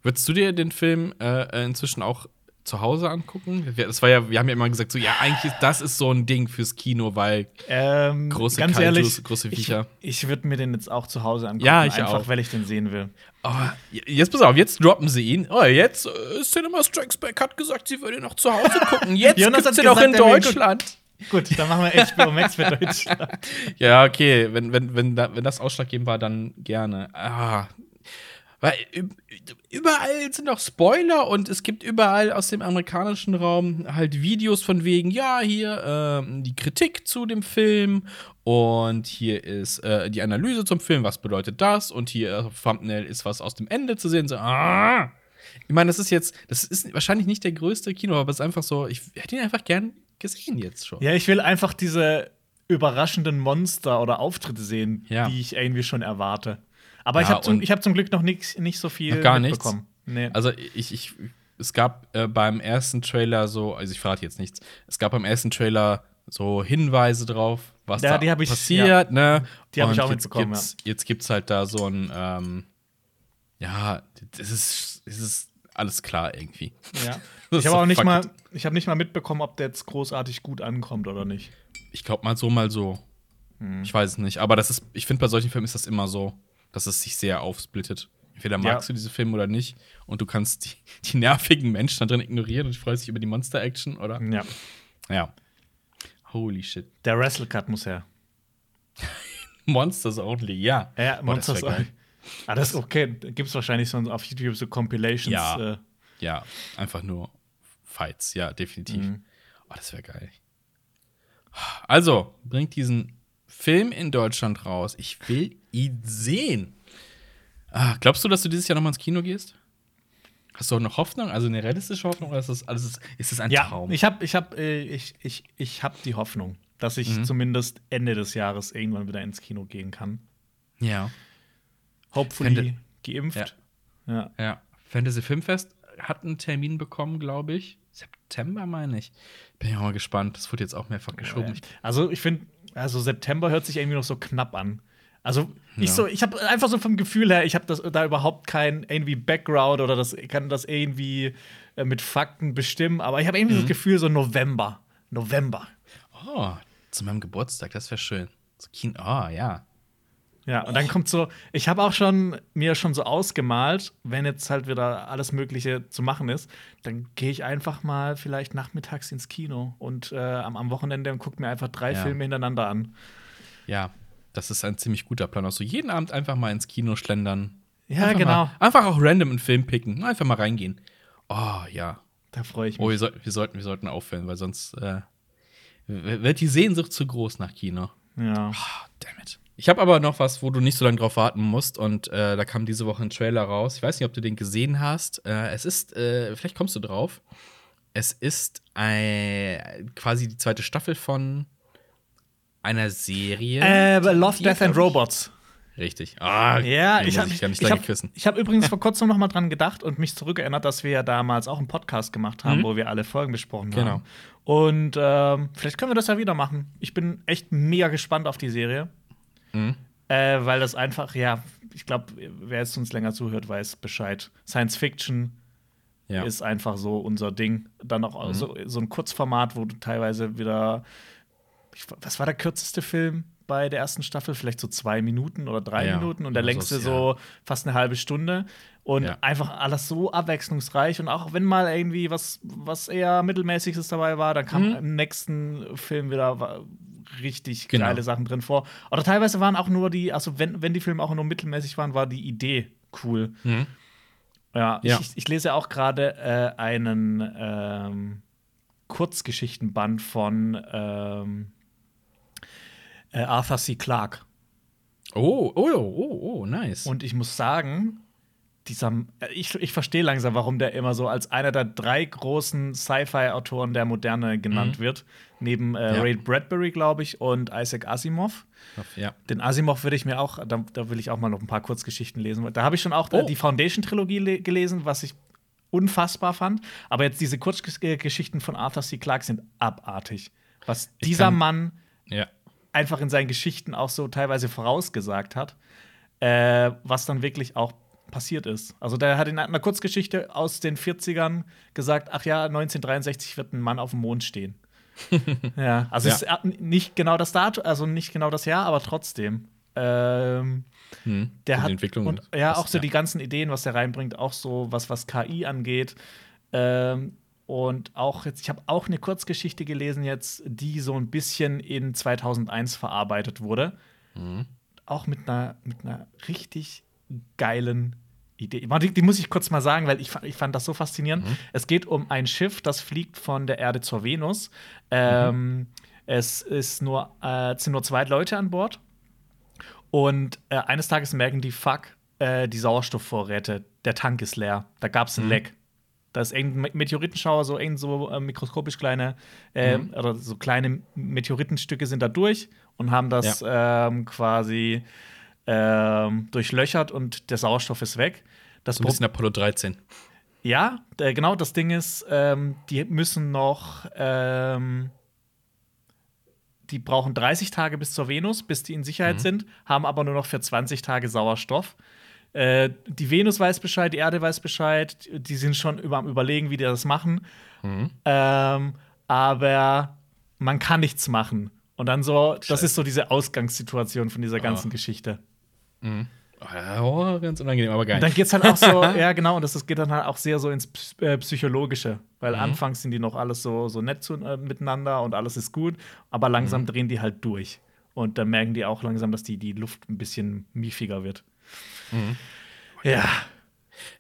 Würdest du dir den Film äh, inzwischen auch zu Hause angucken? Wir- Das war ja, wir haben ja immer gesagt, so, ja, eigentlich ist das ist so ein Ding fürs Kino, weil Ähm, Große ganz Kaijus, ehrlich, große ich, Viecher. ich würde mir den jetzt auch zu Hause angucken, Ja, ich einfach auch. weil ich den sehen will. Oh, jetzt pass auf, jetzt droppen sie ihn. Oh, jetzt äh, Cinema Strikes Back hat gesagt, sie würde ihn noch zu Hause gucken. Jetzt Jonas gibt's den auch in ihn Deutschland. Gut, dann machen wir HBO Max für Deutschland. Ja, okay, wenn, wenn, wenn, wenn das ausschlaggebend war, dann gerne. Ah. Weil überall sind auch Spoiler und es gibt überall aus dem amerikanischen Raum halt Videos von wegen, ja, hier äh, die Kritik zu dem Film und hier ist äh, die Analyse zum Film, was bedeutet das und hier auf Thumbnail ist was aus dem Ende zu sehen. So, ah. Ich meine, das ist jetzt, das ist wahrscheinlich nicht der größte Kino, aber es ist einfach so, ich hätte ihn einfach gern gesehen jetzt schon. Ja, ich will einfach diese überraschenden Monster oder Auftritte sehen, Ja. die ich irgendwie schon erwarte. Aber ich Ja, habe zum, ich hab zum Glück noch nix, nicht so viel gar nichts? mitbekommen. Nee. Also ich, ich, es gab äh, beim ersten Trailer so, also ich verrate jetzt nichts, es gab beim ersten Trailer so Hinweise drauf, was Ja, da ich- passiert, ne? Die hab ich auch jetzt mitbekommen, Gibt's, Jetzt gibt's halt da so ein, ähm, ja, das ist, das ist alles klar irgendwie. ja. Ich habe auch nicht mal, ich habe nicht mal mitbekommen, ob der jetzt großartig gut ankommt oder nicht. Ich glaube mal so, mal so. Hm. Ich weiß es nicht, aber das ist, ich finde bei solchen Filmen ist das immer so, dass es sich sehr aufsplittet. Entweder magst Ja. du diese Filme oder nicht und du kannst die, die nervigen Menschen da drin ignorieren und freust dich über die Monster-Action, oder? Ja. Ja. Holy shit. Der Wrestle Cut muss her. Monsters Only, ja. Ja, Monsters geil. Ah, das ist okay. Gibt es wahrscheinlich so auf YouTube so Compilations. Ja. Äh, Ja, einfach nur Fights, ja, definitiv. Mhm. Oh, das wäre geil. Also, bringt diesen Film in Deutschland raus. Ich will ihn sehen. Ah, glaubst du, dass du dieses Jahr noch mal ins Kino gehst? Hast du auch noch Hoffnung? Also eine realistische Hoffnung oder ist das alles ist das ein ja, Traum? ich habe ich hab, äh, ich, ich, ich hab die Hoffnung, dass Mhm. ich zumindest Ende des Jahres irgendwann wieder ins Kino gehen kann. ja, Hopefully Fände- geimpft. Ja. ja. Fantasy Filmfest hat einen Termin bekommen, glaube ich. September meine ich. Bin ja auch mal gespannt. Das wurde jetzt auch mehrfach geschoben. Also ich finde, also September hört sich irgendwie noch so knapp an. Also ich Ja. so, ich habe einfach so vom Gefühl her, ich habe das da überhaupt kein irgendwie Background oder das kann das irgendwie äh, mit Fakten bestimmen, aber ich habe irgendwie Mhm. das Gefühl so November, November. Oh, zu meinem Geburtstag, das wäre schön. So Kino, oh, ja. Ja, und dann kommt so, ich habe auch schon mir schon so ausgemalt, wenn jetzt halt wieder alles Mögliche zu machen ist, dann gehe ich einfach mal vielleicht nachmittags ins Kino und äh, am, am Wochenende und gucke mir einfach drei Ja. Filme hintereinander an. Ja, das ist ein ziemlich guter Plan. Also jeden Abend einfach mal ins Kino schlendern. Ja, einfach genau. Mal, einfach auch random einen Film picken. Einfach mal reingehen. Oh, ja. Da freue ich mich. Oh, wir, soll, wir, sollten, wir sollten aufhören, weil sonst äh, wird die Sehnsucht zu groß nach Kino. Ja. Ah, damn it. Ich habe aber noch was, wo du nicht so lange drauf warten musst. Und äh, da kam diese Woche ein Trailer raus. Ich weiß nicht, ob du den gesehen hast. Äh, es ist, äh, vielleicht kommst du drauf. Es ist ein, quasi die zweite Staffel von einer Serie. Äh, Love, Death and ich- Richtig. Ah, Ja, ich habe gar nicht ich lange hab, küssen. ich hab übrigens vor kurzem noch mal dran gedacht und mich zurückerinnert, dass wir ja damals auch einen Podcast gemacht haben, Mhm. wo wir alle Folgen besprochen Genau. haben. Und ähm, vielleicht können wir das ja wieder machen. Ich bin echt mega gespannt auf die Serie. Mhm. Äh, weil das einfach, ja, ich glaube, wer jetzt uns länger zuhört, weiß Bescheid. Science Fiction Ja. ist einfach so unser Ding. Dann auch Mhm. so, so ein Kurzformat, wo du teilweise wieder. Ich, was war der kürzeste Film bei der ersten Staffel? Vielleicht so zwei Minuten oder drei Ja, Minuten und der längste so, so fast eine halbe Stunde. Und Ja. einfach alles so abwechslungsreich. Und auch wenn mal irgendwie was, was eher Mittelmäßiges dabei war, dann kam Mhm. im nächsten Film wieder richtig Genau. geile Sachen drin vor. Oder teilweise waren auch nur die, also wenn, wenn die Filme auch nur mittelmäßig waren, war die Idee cool. Mhm. Ja, Ja. Ich, ich lese auch gerade äh, einen ähm, Kurzgeschichtenband von ähm, äh, Arthur C. Clarke. Oh, oh, oh, oh, nice. Und ich muss sagen, dieser, äh, ich, ich verstehe langsam, warum der immer so als einer der drei großen Sci-Fi-Autoren der Moderne genannt Mhm. wird. Neben äh, Ja. Ray Bradbury, glaube ich, und Isaac Asimov. ja. Den Asimov würde ich mir auch, da, da will ich auch mal noch ein paar Kurzgeschichten lesen. Da habe ich schon auch äh, Oh. die Foundation-Trilogie le- gelesen, was ich unfassbar fand. Aber jetzt diese Kurzgeschichten von Arthur C. Clarke sind abartig. Was dieser Mann Ja. einfach in seinen Geschichten auch so teilweise vorausgesagt hat, äh, was dann wirklich auch passiert ist. Also der hat in einer Kurzgeschichte aus den 40ern gesagt, ach ja, 1963 wird ein Mann auf dem Mond stehen. ja, also Ja. es ist äh, nicht genau das Datum, also nicht genau das Jahr, aber trotzdem. Ähm, Hm. der hat Entwicklung und ja auch so die ganzen Ideen, was er reinbringt, auch so was was KI angeht. Ähm, und auch jetzt, ich habe auch eine Kurzgeschichte gelesen jetzt, die so ein bisschen in 2001 verarbeitet wurde. Mhm. Auch mit einer mit einer richtig geilen Idee. Die, die, muss ich kurz mal sagen, weil ich, ich fand das so faszinierend. Mhm. Es geht um ein Schiff, das fliegt von der Erde zur Venus. Ähm, mhm. Es ist nur, äh, sind nur zwei Leute an Bord. Und äh, eines Tages merken die, fuck, äh, die Sauerstoffvorräte, der Tank ist leer. Da gab es ein mhm. Leck. Da ist irgendein Meteoritenschauer, so irgend so äh, mikroskopisch kleine, äh, mhm. oder so kleine Meteoritenstücke sind da durch und haben das ja. ähm, quasi ähm, durchlöchert und der Sauerstoff ist weg. Das so ein bisschen Apollo 13. Ja, äh, genau, das Ding ist, ähm, die müssen noch, ähm, die brauchen 30 Tage bis zur Venus, bis die in Sicherheit mhm. sind, haben aber nur noch für 20 Tage Sauerstoff. Äh, die Venus weiß Bescheid, die Erde weiß Bescheid, die sind schon über, am Überlegen, wie die das machen. Mhm. Ähm, aber man kann nichts machen. Und dann so, Scheiße. das ist so diese Ausgangssituation von dieser ganzen oh. Geschichte. Mhm. Oh, ganz unangenehm, aber geil. Dann geht's halt auch so, ja, genau, und das, das geht dann halt auch sehr so ins äh, Psychologische. Weil mhm. anfangs sind die noch alles so, so nett zu, äh, miteinander und alles ist gut, aber langsam mhm. drehen die halt durch. Und dann merken die auch langsam, dass die, die Luft ein bisschen miefiger wird. Mhm. Ja.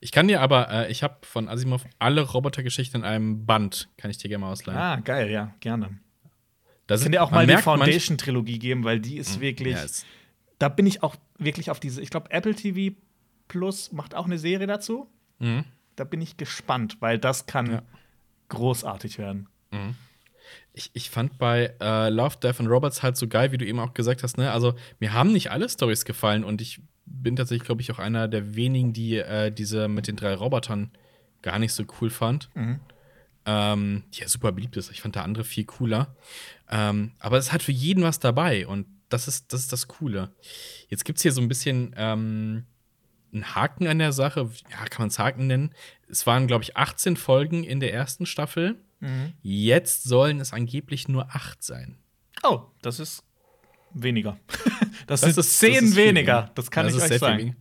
Ich kann dir aber, äh, ich habe von Asimov alle Robotergeschichten in einem Band, kann ich dir gerne mal ausleihen. Ah, geil, ja, gerne. Das ich kann dir auch mal die Foundation-Trilogie geben, weil die ist mhm. wirklich. Ja, ist da bin ich auch wirklich auf diese. Ich glaube, Apple TV Plus macht auch eine Serie dazu. Mhm. Da bin ich gespannt, weil das kann ja. großartig werden. Mhm. Ich, ich fand bei äh, Love, Death and Robots halt so geil, wie du eben auch gesagt hast, ne? Also, mir haben nicht alle Stories gefallen und ich bin tatsächlich, glaube ich, auch einer der wenigen, die äh, diese mit den drei Robotern gar nicht so cool fand. Mhm. Ähm, die ja super beliebt ist. Ich fand der andere viel cooler. Ähm, aber es hat für jeden was dabei und das ist, das ist das Coole. Jetzt gibt es hier so ein bisschen ähm, einen Haken an der Sache. Ja, kann man es Haken nennen. Es waren, glaube ich, 18 Folgen in der ersten Staffel. Mhm. Jetzt sollen es angeblich nur acht sein. Oh, das ist weniger. das, das sind ist, zehn das weniger. Das kann das ich euch sagen.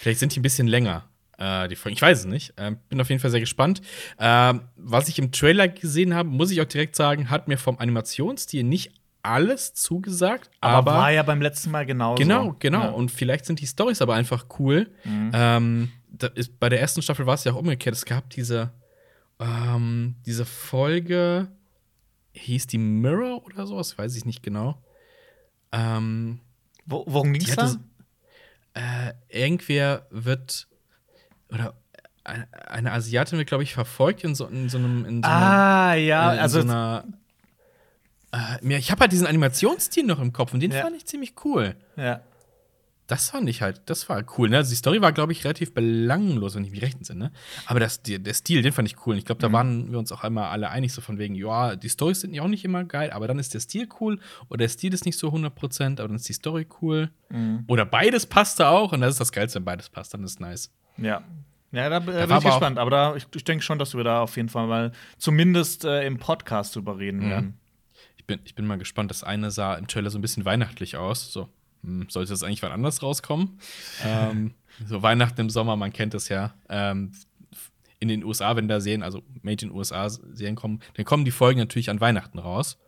Vielleicht sind die ein bisschen länger. Äh, die Folgen. Ich weiß es nicht. Äh, bin auf jeden Fall sehr gespannt. Äh, was ich im Trailer gesehen habe, muss ich auch direkt sagen, hat mir vom Animationsstil nicht alles zugesagt. Aber, aber, war ja beim letzten Mal genauso. Genau, genau. Ja. Und vielleicht sind die Stories aber einfach cool. Mhm. Ähm, ist, bei der ersten Staffel war es ja auch umgekehrt. Es gab diese, ähm, diese Folge, hieß die Mirror oder sowas, weiß ich nicht genau. Ähm, Wo, worum ging es da? Äh, irgendwer wird, oder eine Asiatin wird, glaube ich, verfolgt in so, in so einem. In so ah, ja, in, in also. So einer, äh, ich habe halt diesen Animationsstil noch im Kopf und den ja. fand ich ziemlich cool. Ja. Das fand ich halt, das war cool. Ne? Also die Story war, glaube ich, relativ belanglos, wenn ich mich recht entsinne. Aber das, die, der Stil, den fand ich cool. Und ich glaube, da mhm. waren wir uns auch einmal alle einig, so von wegen, ja, die Storys sind ja auch nicht immer geil, aber dann ist der Stil cool. Oder der Stil ist nicht so 100%, aber dann ist die Story cool. Mhm. Oder beides passte auch. Und das ist das Geilste, wenn beides passt, dann ist nice. Ja. Ja, da, da bin ich gespannt. Aber da, ich, ich denke schon, dass wir da auf jeden Fall mal zumindest äh, im Podcast drüber reden mhm. werden bin, ich bin mal gespannt. Das eine sah im Trailer so ein bisschen weihnachtlich aus. So, hm, sollte das eigentlich wann anders rauskommen? ähm, so Weihnachten im Sommer, man kennt es ja. Ähm, in den USA, wenn da Serien, also Made in USA Serien kommen, dann kommen die Folgen natürlich an Weihnachten raus.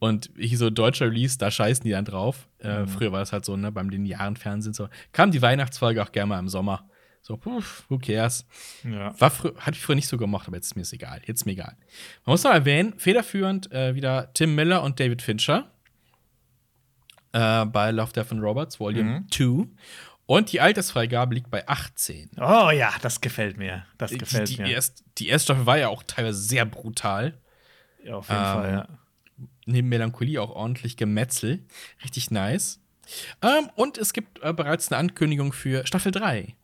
Und hier so deutscher Release, da scheißen die dann drauf. Äh, mhm. Früher war das halt so, ne, beim linearen Fernsehen so. Kam die Weihnachtsfolge auch gerne mal im Sommer. So, puff, who cares? Ja. War hatte ich früher nicht so gemocht, aber jetzt ist mir es egal. Jetzt ist mir egal. Man muss noch erwähnen, federführend äh, wieder Tim Miller und David Fincher äh, bei Love, Death and Robots, Volume mhm. 2. Und die Altersfreigabe liegt bei 18. Oh ja, das gefällt mir. Das gefällt die, die mir. Erst, die erste Staffel war ja auch teilweise sehr brutal. Ja, auf jeden ähm, Fall, ja. Neben Melancholie auch ordentlich Gemetzel. Richtig nice. Ähm, und es gibt äh, bereits eine Ankündigung für Staffel 3.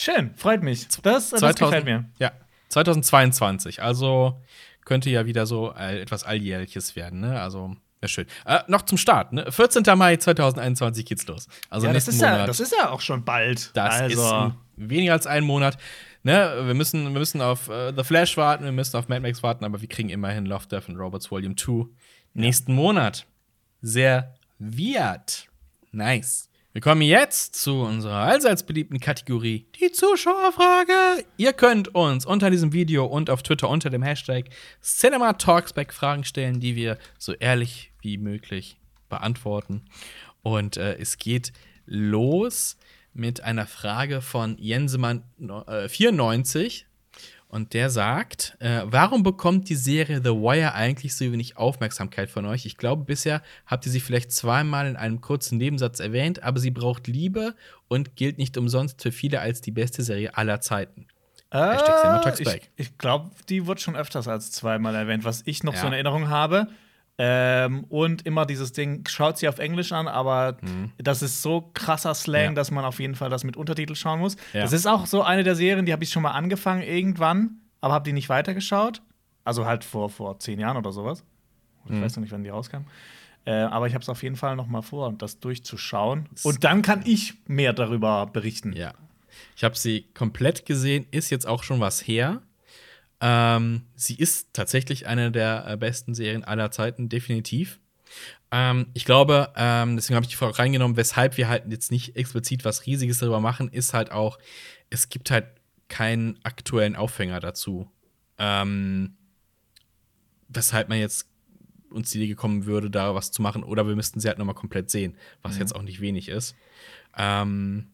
Schön, freut mich. Das, das 2000, gefällt mir. Ja, 2022. Also könnte ja wieder so etwas Alljährliches werden, ne? Also ja, schön. Äh, noch zum Start, ne? 14. Mai 2021 geht's los. Also ja, das ist Monat. ja, das ist ja auch schon bald. Das also. ist weniger als ein Monat. Ne, wir müssen, wir müssen auf uh, The Flash warten, wir müssen auf Mad Max warten, aber wir kriegen immerhin Love, Death and Robots Volume 2 nächsten Monat. Sehr wird. Nice. Wir kommen jetzt zu unserer allseits beliebten Kategorie, die Zuschauerfrage. Ihr könnt uns unter diesem Video und auf Twitter unter dem Hashtag CinemaTalksback Fragen stellen, die wir so ehrlich wie möglich beantworten. Und äh, es geht los mit einer Frage von Jensemann äh, 94. Und der sagt, äh, warum bekommt die Serie The Wire eigentlich so wenig Aufmerksamkeit von euch? Ich glaube, bisher habt ihr sie vielleicht zweimal in einem kurzen Nebensatz erwähnt, aber sie braucht Liebe und gilt nicht umsonst für viele als die beste Serie aller Zeiten. Äh, ich ich glaube, die wird schon öfters als zweimal erwähnt, was ich noch Ja. so in Erinnerung habe. Ähm, und immer dieses Ding, schaut sie auf Englisch an, aber Mhm. das ist so krasser Slang, Ja. dass man auf jeden Fall das mit Untertitel schauen muss. Ja. Das ist auch so eine der Serien, die habe ich schon mal angefangen irgendwann, aber habe die nicht weitergeschaut. Also halt vor, vor zehn Jahren oder sowas. Ich Mhm. weiß noch nicht, wann die rauskam. Äh, aber ich habe es auf jeden Fall noch mal vor, das durchzuschauen. Und dann kann ich mehr darüber berichten. Ja. Ich habe sie komplett gesehen, ist jetzt auch schon was her. Ähm, sie ist tatsächlich eine der äh, besten Serien aller Zeiten, definitiv. Ähm, ich glaube, ähm, deswegen habe ich die Frage reingenommen, weshalb wir halt jetzt nicht explizit was Riesiges darüber machen, ist halt auch, es gibt halt keinen aktuellen Aufhänger dazu. Ähm, weshalb man jetzt uns die Idee gekommen würde, da was zu machen, oder wir müssten sie halt nochmal komplett sehen, was jetzt auch nicht wenig ist. Ähm,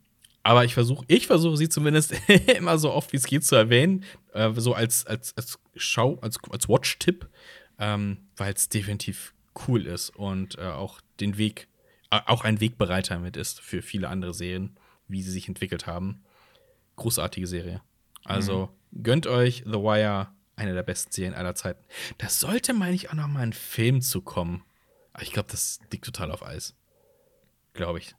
aber ich versuche, ich versuche sie zumindest immer so oft wie es geht zu erwähnen, äh, so als, als, als Schau, als, als Watch-Tipp, ähm, weil es definitiv cool ist und äh, auch den Weg, äh, auch ein Wegbereiter mit ist für viele andere Serien, wie sie sich entwickelt haben. Großartige Serie. Also gönnt euch The Wire, eine der besten Serien aller Zeiten. Da sollte, meine ich, auch noch mal ein Film zu kommen. Aber ich glaube, das liegt total auf Eis. Glaube ich.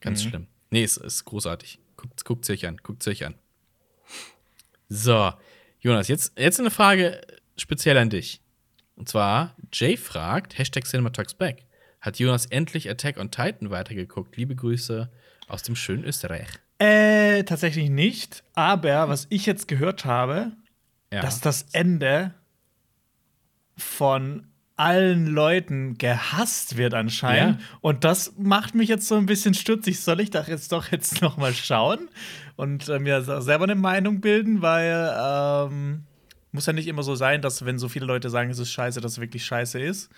Ganz schlimm. Nee, es ist großartig. Guckt, guckt euch an, guckt euch an. So, Jonas, jetzt, jetzt eine Frage speziell an dich. Und zwar, Jay fragt, Hashtag CinemaTalksBack, hat Jonas endlich Attack on Titan weitergeguckt? Liebe Grüße aus dem schönen Österreich. Äh, tatsächlich nicht. Aber was ich jetzt gehört habe, Ja. dass das Ende von allen Leuten gehasst wird anscheinend. Ja. Und das macht mich jetzt so ein bisschen stutzig. Soll ich das jetzt doch jetzt noch mal schauen und äh, mir selber eine Meinung bilden? Weil ähm, muss ja nicht immer so sein, dass wenn so viele Leute sagen, es ist scheiße, dass es wirklich scheiße ist.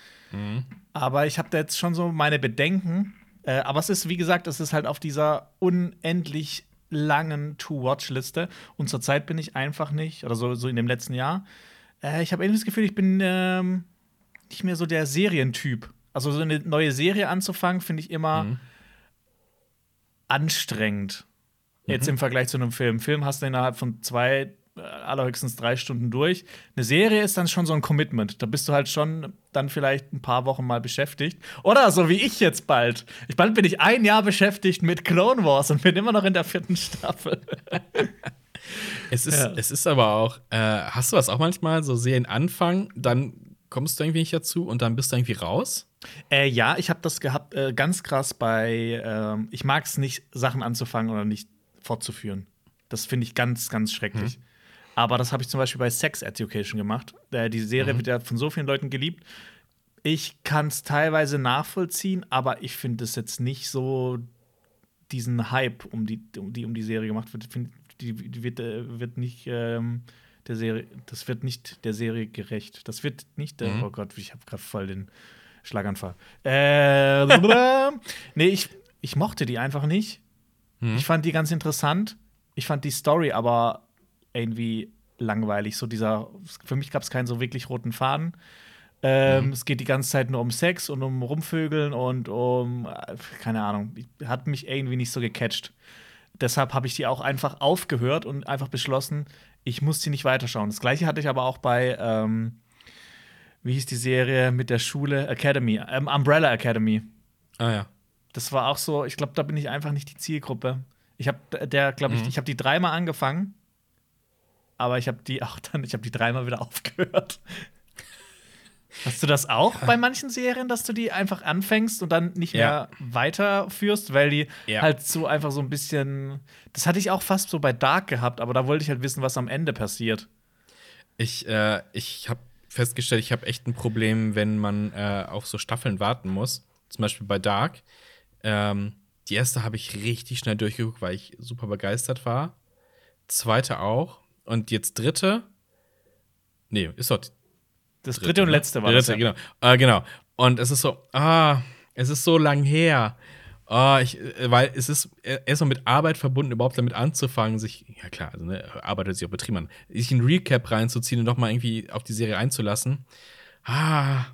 Aber ich habe da jetzt schon so meine Bedenken. Äh, aber es ist, wie gesagt, es ist halt auf dieser unendlich langen To-Watch-Liste. Und zurzeit bin ich einfach nicht, oder so, so in dem letzten Jahr, äh, ich habe irgendwie das Gefühl, ich bin ähm, nicht mehr so der Serientyp. Also so eine neue Serie anzufangen, finde ich immer anstrengend. Jetzt im Vergleich zu einem Film. Film hast du innerhalb von zwei, äh, allerhöchstens drei Stunden durch. Eine Serie ist dann schon so ein Commitment. Da bist du halt schon dann vielleicht ein paar Wochen mal beschäftigt. Oder so wie ich jetzt bald. Ich bald bin ich ein Jahr beschäftigt mit Clone Wars und bin immer noch in der vierten Staffel. Es ist, Ja. es ist aber auch, äh, hast du das auch manchmal, so Serien anfangen, dann kommst du irgendwie nicht dazu und dann bist du irgendwie raus? Äh, ja, ich habe das gehabt, äh, ganz krass bei, ähm, ich mag es nicht, Sachen anzufangen oder nicht fortzuführen. Das finde ich ganz, ganz schrecklich. Aber das habe ich zum Beispiel bei Sex Education gemacht. Äh, die Serie wird ja von so vielen Leuten geliebt. Ich kann es teilweise nachvollziehen, aber ich finde es jetzt nicht so diesen Hype um die, um die, um die Serie gemacht wird. Find, die, die wird, äh, wird nicht ähm, der Serie, das wird nicht der Serie gerecht. Das wird nicht der, Mhm. oh Gott, ich habe gerade voll den Schlaganfall. Äh, nee, ich, ich mochte die einfach nicht. Mhm. Ich fand die ganz interessant. Ich fand die Story aber irgendwie langweilig. So dieser, für mich gab es keinen so wirklich roten Faden. Ähm, Mhm. Es geht die ganze Zeit nur um Sex und um Rumvögeln und um, äh, keine Ahnung, hat mich irgendwie nicht so gecatcht. Deshalb habe ich die auch einfach aufgehört und einfach beschlossen, ich muss die nicht weiterschauen. Das gleiche hatte ich aber auch bei, ähm, wie hieß die Serie mit der Schule? Academy, ähm, Umbrella Academy. Ah ja. Das war auch so, ich glaube, da bin ich einfach nicht die Zielgruppe. Ich habe der, glaube ich, Mhm. ich habe die dreimal angefangen, aber ich habe die auch dann, ich habe die dreimal wieder aufgehört. Hast du das auch bei manchen Serien, dass du die einfach anfängst und dann nicht Ja. mehr weiterführst, weil die Ja. halt so einfach so ein bisschen. Das hatte ich auch fast so bei Dark gehabt, aber da wollte ich halt wissen, was am Ende passiert. Ich, äh, ich habe festgestellt, ich habe echt ein Problem, wenn man äh, auf so Staffeln warten muss. Zum Beispiel bei Dark. Ähm, die erste habe ich richtig schnell durchgeguckt, weil ich super begeistert war. Zweite auch. Und jetzt dritte. Nee, ist doch Das dritte, und ne? letzte war dritte, das. Ja. genau. Äh, genau. Und es ist so, ah, es ist so lang her. Oh, ich, äh, weil es ist erstmal mit Arbeit verbunden, überhaupt damit anzufangen, sich, ja klar, also ne, arbeitet sich auch betrieben an, sich ein Recap reinzuziehen und nochmal irgendwie auf die Serie einzulassen. Ah,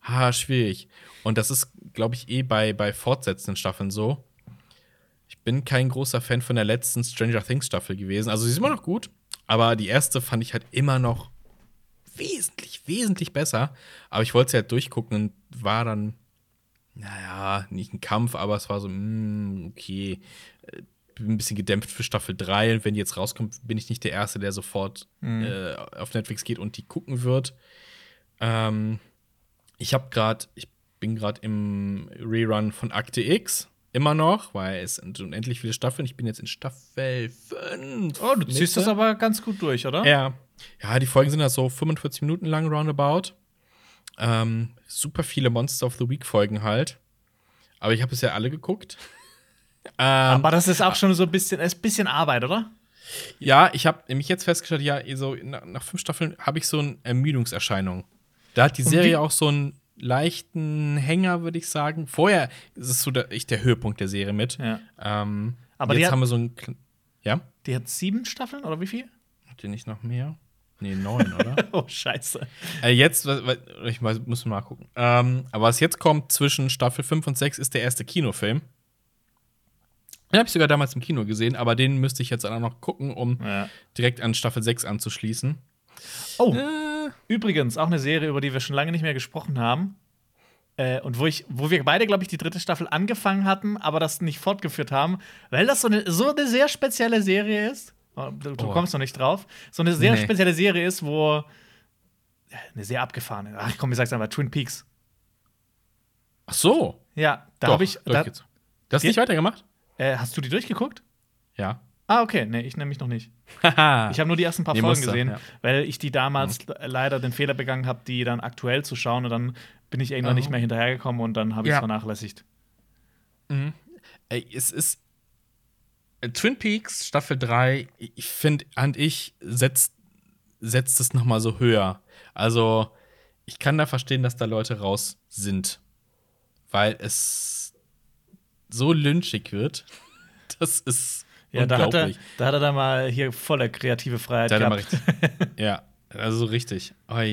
ah, schwierig. Und das ist, glaube ich, eh bei, bei fortsetzenden Staffeln so. Ich bin kein großer Fan von der letzten Stranger Things Staffel gewesen. Also sie ist immer noch gut, aber die erste fand ich halt immer noch wesentlich, wesentlich besser. Aber ich wollte sie halt durchgucken und war dann naja, nicht ein Kampf, aber es war so, mh, hm, okay, äh, bin ein bisschen gedämpft für Staffel 3 und wenn die jetzt rauskommt, bin ich nicht der Erste, der sofort mhm. äh, auf Netflix geht und die gucken wird. Ähm, ich habe gerade, ich bin gerade im Rerun von Akte X. Immer noch, weil es sind unendlich viele Staffeln. Ich bin jetzt in Staffel 5. Oh, du ziehst Mitte. das aber ganz gut durch, oder? Ja. Ja, die Folgen sind ja so 45 Minuten lang, roundabout. Ähm, super viele Monster of the Week Folgen halt. Aber ich habe es ja alle geguckt. ähm, Aber das ist auch schon so ein bisschen, ist ein bisschen Arbeit, oder? Ja, ich habe nämlich jetzt festgestellt, ja, so nach, nach fünf Staffeln habe ich so eine Ermüdungserscheinung. Da hat die Serie auch so einen leichten Hänger, würde ich sagen. Vorher ist es so der, ich, der Höhepunkt der Serie mit. Ja. Ähm, Aber jetzt haben wir so ein. Ja? Die hat sieben Staffeln oder wie viel? Hat die nicht noch mehr? Nee, neun, oder? oh, scheiße. Äh, jetzt, ich muss mal gucken. Ähm, aber was jetzt kommt zwischen Staffel 5 und 6 ist der erste Kinofilm. Den habe ich sogar damals im Kino gesehen, aber den müsste ich jetzt auch noch gucken, um ja. direkt an Staffel 6 anzuschließen. Oh, äh. übrigens, auch eine Serie, über die wir schon lange nicht mehr gesprochen haben. Äh, und wo, ich, wo wir beide, glaube ich, die dritte Staffel angefangen hatten, aber das nicht fortgeführt haben, weil das so eine, so eine sehr spezielle Serie ist. Oh, du, du oh. kommst noch nicht drauf. So eine sehr nee. spezielle Serie ist, wo. Eine sehr abgefahrene. Ach komm, ich sag's einfach: Twin Peaks. Ach so. Ja, da habe ich. Da, das hast du nicht weitergemacht? Äh, hast du die durchgeguckt? Ja. Ah, okay. Nee, ich nämlich noch nicht. ich habe nur die ersten paar nee, Folgen gesehen, ja. weil ich die damals mhm. leider den Fehler begangen habe, die dann aktuell zu schauen und dann bin ich irgendwann oh. nicht mehr hinterhergekommen und dann habe ich es ja. vernachlässigt. Mhm. Ey, es ist Twin Peaks Staffel 3, ich finde, und ich setzt, setzt es noch mal so höher. Also, ich kann da verstehen, dass da Leute raus sind. Weil es so lynchig wird. Das ist ja, da hat, er, da hat er dann mal hier volle kreative Freiheit da gehabt. ja, also richtig. Oi,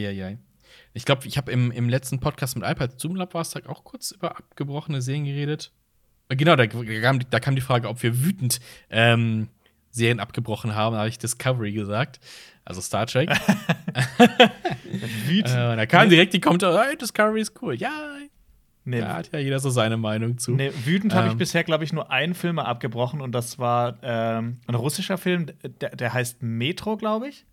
Ich glaube, ich habe im, im letzten Podcast mit iPad Zoom Lab war es auch kurz über abgebrochene Serien geredet. Genau, da kam, da kam die Frage, ob wir wütend ähm, Serien abgebrochen haben. Da habe ich Discovery gesagt. Also Star Trek. wütend. Äh, da kam direkt die Kommentare, hey, Discovery ist cool. Ja, Nee. Da hat ja jeder so seine Meinung zu. Nee, wütend ähm. habe ich bisher, glaube ich, nur einen Film abgebrochen und das war ähm, ein russischer Film, der, der heißt Metro, glaube ich.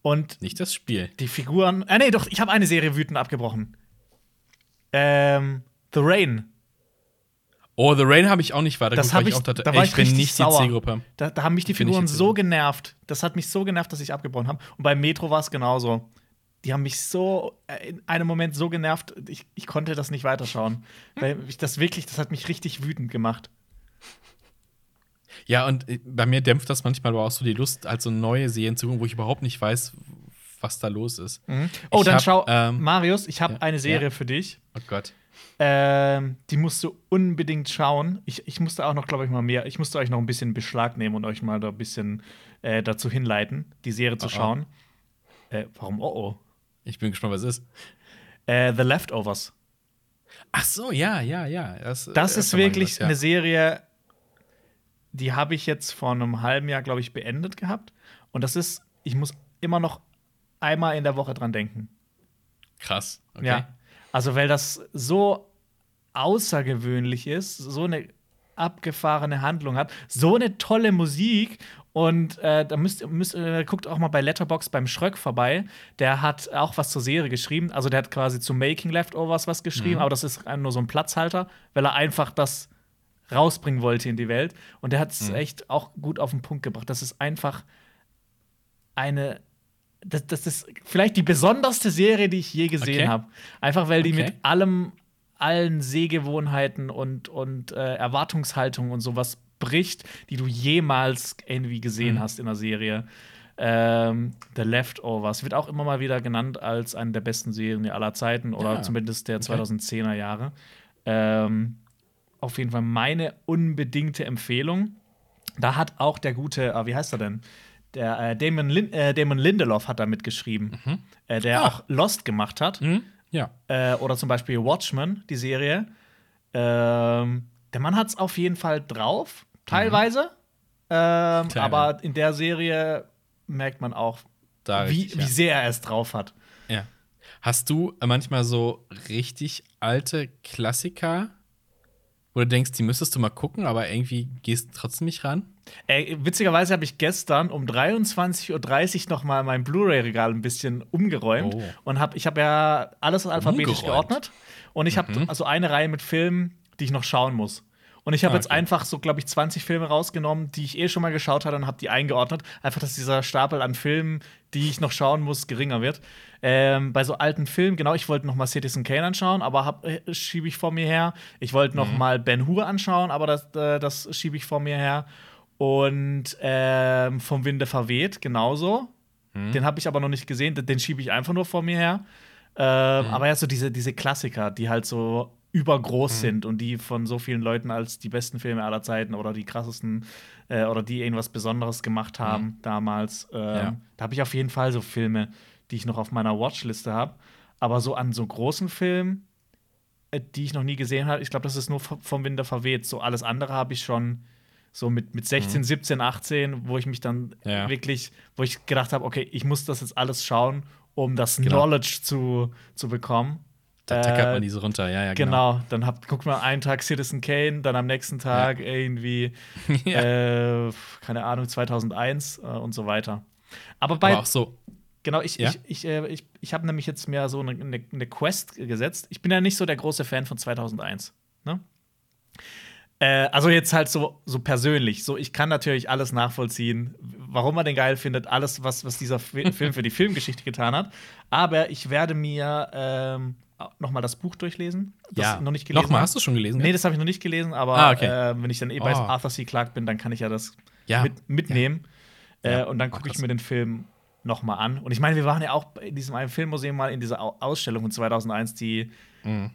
Und nicht das Spiel. Die Figuren. Äh, nee, doch, ich habe eine Serie wütend abgebrochen. Ähm, The Rain. Oh, The Rain habe ich auch nicht weiter das ich, ich auch dachte, da war ey, ich, ich bin nicht sauer. die Zielgruppe. Da, da haben mich die Figuren so genervt. Das hat mich so genervt, dass ich abgebrochen habe. Und bei Metro war es genauso. Die haben mich so äh, in einem Moment so genervt, ich, ich konnte das nicht weiterschauen. weil ich das wirklich, das hat mich richtig wütend gemacht. Ja, und äh, bei mir dämpft das manchmal aber auch so die Lust, also neue Serien zu gucken, wo ich überhaupt nicht weiß, was da los ist. Mhm. Oh, ich dann hab, schau, ähm, Marius, ich habe ja, eine Serie ja. für dich. Oh Gott. Ähm, die musst du unbedingt schauen. Ich, ich musste auch noch, glaube ich, mal mehr. Ich musste euch noch ein bisschen Beschlag nehmen und euch mal da ein bisschen äh, dazu hinleiten, die Serie zu oh, oh. schauen. Äh, warum oh oh? Ich bin gespannt, was es ist. Äh, The Leftovers. Ach so, ja, ja, ja. Das, das ist wirklich was, ja. eine Serie, die habe ich jetzt vor einem halben Jahr, glaube ich, beendet gehabt. Und das ist, ich muss immer noch einmal in der Woche dran denken. Krass. Okay. Ja. Also, weil das so außergewöhnlich ist, so eine abgefahrene Handlung hat, so eine tolle Musik und äh, da müsst, müsst äh, guckt auch mal bei Letterbox beim Schröck vorbei. Der hat auch was zur Serie geschrieben. Also der hat quasi zu Making Leftovers was geschrieben, mhm. aber das ist nur so ein Platzhalter, weil er einfach das rausbringen wollte in die Welt. Und der hat es mhm. echt auch gut auf den Punkt gebracht. Das ist einfach eine das, das ist vielleicht die besonderste Serie, die ich je gesehen okay. habe. Einfach weil die okay. mit allem, allen Sehgewohnheiten und, und äh, Erwartungshaltungen und sowas bricht, die du jemals irgendwie gesehen mhm. hast in der Serie. Ähm, The Leftovers wird auch immer mal wieder genannt als eine der besten Serien aller Zeiten oder ja. zumindest der okay. 2010er Jahre. Ähm, auf jeden Fall meine unbedingte Empfehlung. Da hat auch der gute, äh, wie heißt er denn? Der äh, Damon, Lin äh, Damon Lindelof hat da mitgeschrieben, Mhm. äh, der Ah. auch Lost gemacht hat. Hm? Ja. Äh, oder zum Beispiel Watchmen, die Serie. Ähm, der Mann hat es auf jeden Fall drauf, teilweise. Ähm, Teilweise. aber in der Serie merkt man auch, Da wie, richtig, wie ja. sehr er es drauf hat. Ja. Hast du manchmal so richtig alte Klassiker, wo du denkst, die müsstest du mal gucken, aber irgendwie gehst du trotzdem nicht ran? Ey, witzigerweise habe ich gestern um 23.30 Uhr noch mal mein Blu-ray-Regal ein bisschen umgeräumt Oh. und hab, ich habe ja alles alphabetisch Umgeräumt? geordnet und ich habe Mhm. also eine Reihe mit Filmen, die ich noch schauen muss. Und ich habe Ah, jetzt okay. einfach so, glaube ich, 20 Filme rausgenommen, die ich eh schon mal geschaut hatte und habe die eingeordnet. Einfach, dass dieser Stapel an Filmen, die ich noch schauen muss, geringer wird. Ähm, bei so alten Filmen, genau, ich wollte noch mal Citizen Kane anschauen, aber hab, äh, schiebe ich vor mir her. Ich wollte noch Mhm. mal Ben Hur anschauen, aber das, äh, das schiebe ich vor mir her. Und ähm, vom Winde verweht, genauso. Mhm. Den habe ich aber noch nicht gesehen, den, schiebe ich einfach nur vor mir her. Ähm, Aber ja, so diese, diese Klassiker, die halt so übergroß Mhm. sind und die von so vielen Leuten als die besten Filme aller Zeiten oder die krassesten äh, oder die irgendwas Besonderes gemacht haben damals. Ähm. Ja. Da habe ich auf jeden Fall so Filme, die ich noch auf meiner Watchliste habe. Aber so an so großen Filmen, äh, die ich noch nie gesehen habe, ich glaube, das ist nur vom Winde verweht. So alles andere habe ich schon so mit, mit 16, 17, 18, wo ich mich dann Mhm. Ja. wirklich, wo ich gedacht habe, okay, ich muss das jetzt alles schauen, um das Genau. Knowledge zu, zu bekommen. Da tackert Äh, man diese runter, ja, ja, genau. Genau, dann habt, guckt man einen Tag Citizen Kane, dann am nächsten Tag irgendwie, ja. äh, keine Ahnung, 2001 äh, und so weiter. Aber bei, Aber auch so, genau, ich, Ja? ich, ich, äh, ich, ich habe nämlich jetzt mir so eine, eine, eine Quest gesetzt. Ich bin ja nicht so der große Fan von 2001. Ne? Äh, also jetzt halt so, so persönlich. So, ich kann natürlich alles nachvollziehen, warum man den geil findet, alles, was, was dieser Fi- Film für die Filmgeschichte getan hat. Aber ich werde mir ähm, noch mal das Buch durchlesen. Das ja. noch nicht gelesen Nochmal, hast du schon gelesen? Nee, das habe ich noch nicht gelesen, aber Ah, okay. äh, wenn ich dann eh bei Oh. Arthur C. Clarke bin, dann kann ich ja das Ja. mit, mitnehmen. Ja. Äh, und dann Mach gucke ich mir den Film noch mal an. Und ich meine, wir waren ja auch in diesem einen Filmmuseum mal in dieser Au- Ausstellung von 2001, die Mhm.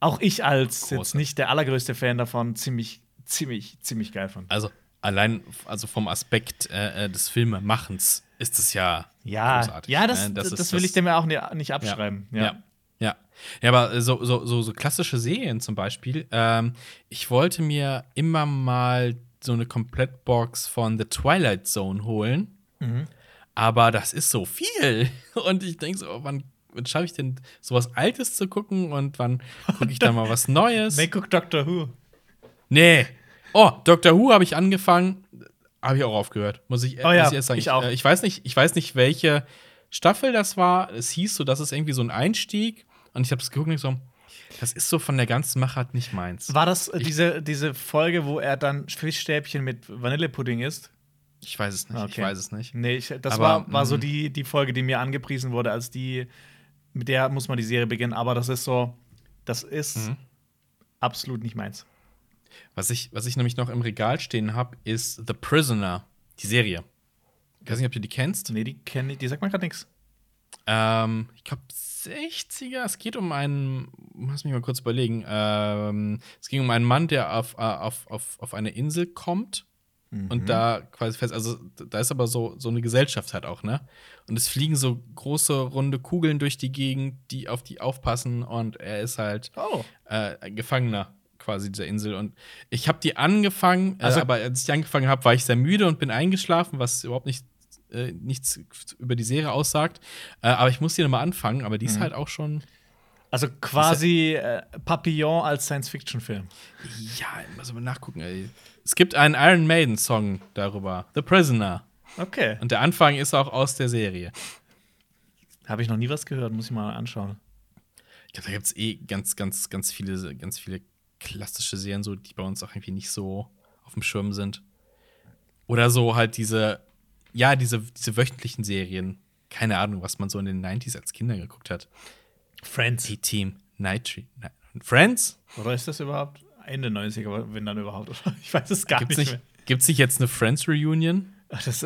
Auch ich als jetzt Große. nicht der allergrößte Fan davon ziemlich, ziemlich, ziemlich geil fand. Also allein also vom Aspekt äh, äh, des Filmemachens ist es ja Ja, großartig. ja, das, ne? das, ist- will ich dem ja auch ni- nicht abschreiben. Ja. ja. Ja, ja aber so, so, so, so klassische Serien zum Beispiel. Ähm, ich wollte mir immer mal so eine Komplettbox von The Twilight Zone holen. Mhm. Aber das ist so viel. Und ich denke so, wann, wann schaffe ich denn sowas Altes zu gucken und wann gucke ich da mal was Neues? Nee, guck Doctor Who. Nee. Oh, Doctor Who habe ich angefangen, habe ich auch aufgehört. Muss ich, Oh ja, muss ich erst sagen. ich auch. äh, ich weiß nicht, ich weiß nicht, welche Staffel das war. Es hieß so, das ist irgendwie so ein Einstieg. Und ich habe es geguckt und ich so, das ist so von der ganzen Machart nicht meins. War das äh, diese, diese Folge, wo er dann Fischstäbchen mit Vanillepudding isst? Ich weiß es nicht. Ich Okay. weiß es nicht. Nee, ich, das Aber, war, war so mm. die, die Folge, die mir angepriesen wurde, als die, mit der muss man die Serie beginnen, aber das ist so, das ist Mhm. absolut nicht meins. Was ich, was ich nämlich noch im Regal stehen habe, ist The Prisoner, die Serie. Ich weiß nicht, ob du die kennst. Nee, die kenne ich, die sagt man gerade nichts. Ähm, ich glaube 60er. Es geht um einen, lass mich mal kurz überlegen. Ähm, es ging um einen Mann, der auf, äh, auf, auf, auf eine Insel kommt und da quasi fest, also da ist aber so, so eine Gesellschaft halt auch, ne? Und es fliegen so große runde Kugeln durch die Gegend, die auf die aufpassen und er ist halt Oh. äh, ein Gefangener quasi dieser Insel. Und ich habe die angefangen, Also- äh, aber als ich die angefangen habe, war ich sehr müde und bin eingeschlafen, was überhaupt nicht, äh, nichts über die Serie aussagt. Äh, aber ich muss die nochmal anfangen, aber die ist halt auch schon, Also quasi äh, Papillon als Science-Fiction-Film. ja, muss mal nachgucken, ey. Es gibt einen Iron Maiden-Song darüber, The Prisoner. Okay. Und der Anfang ist auch aus der Serie. Habe ich noch nie was gehört, muss ich mal anschauen. Ich glaube, da gibt es eh ganz, ganz, ganz viele, ganz viele klassische Serien, so, die bei uns auch irgendwie nicht so auf dem Schirm sind. Oder so halt diese, ja, diese, diese wöchentlichen Serien. Keine Ahnung, was man so in den 90s als Kinder geguckt hat. Friends. A-Team, Night Friends? Oder ist das überhaupt Ende 90er, wenn dann überhaupt? Ich weiß es gar Gibt's nicht, nicht, gibt's nicht jetzt eine Friends-Reunion? Das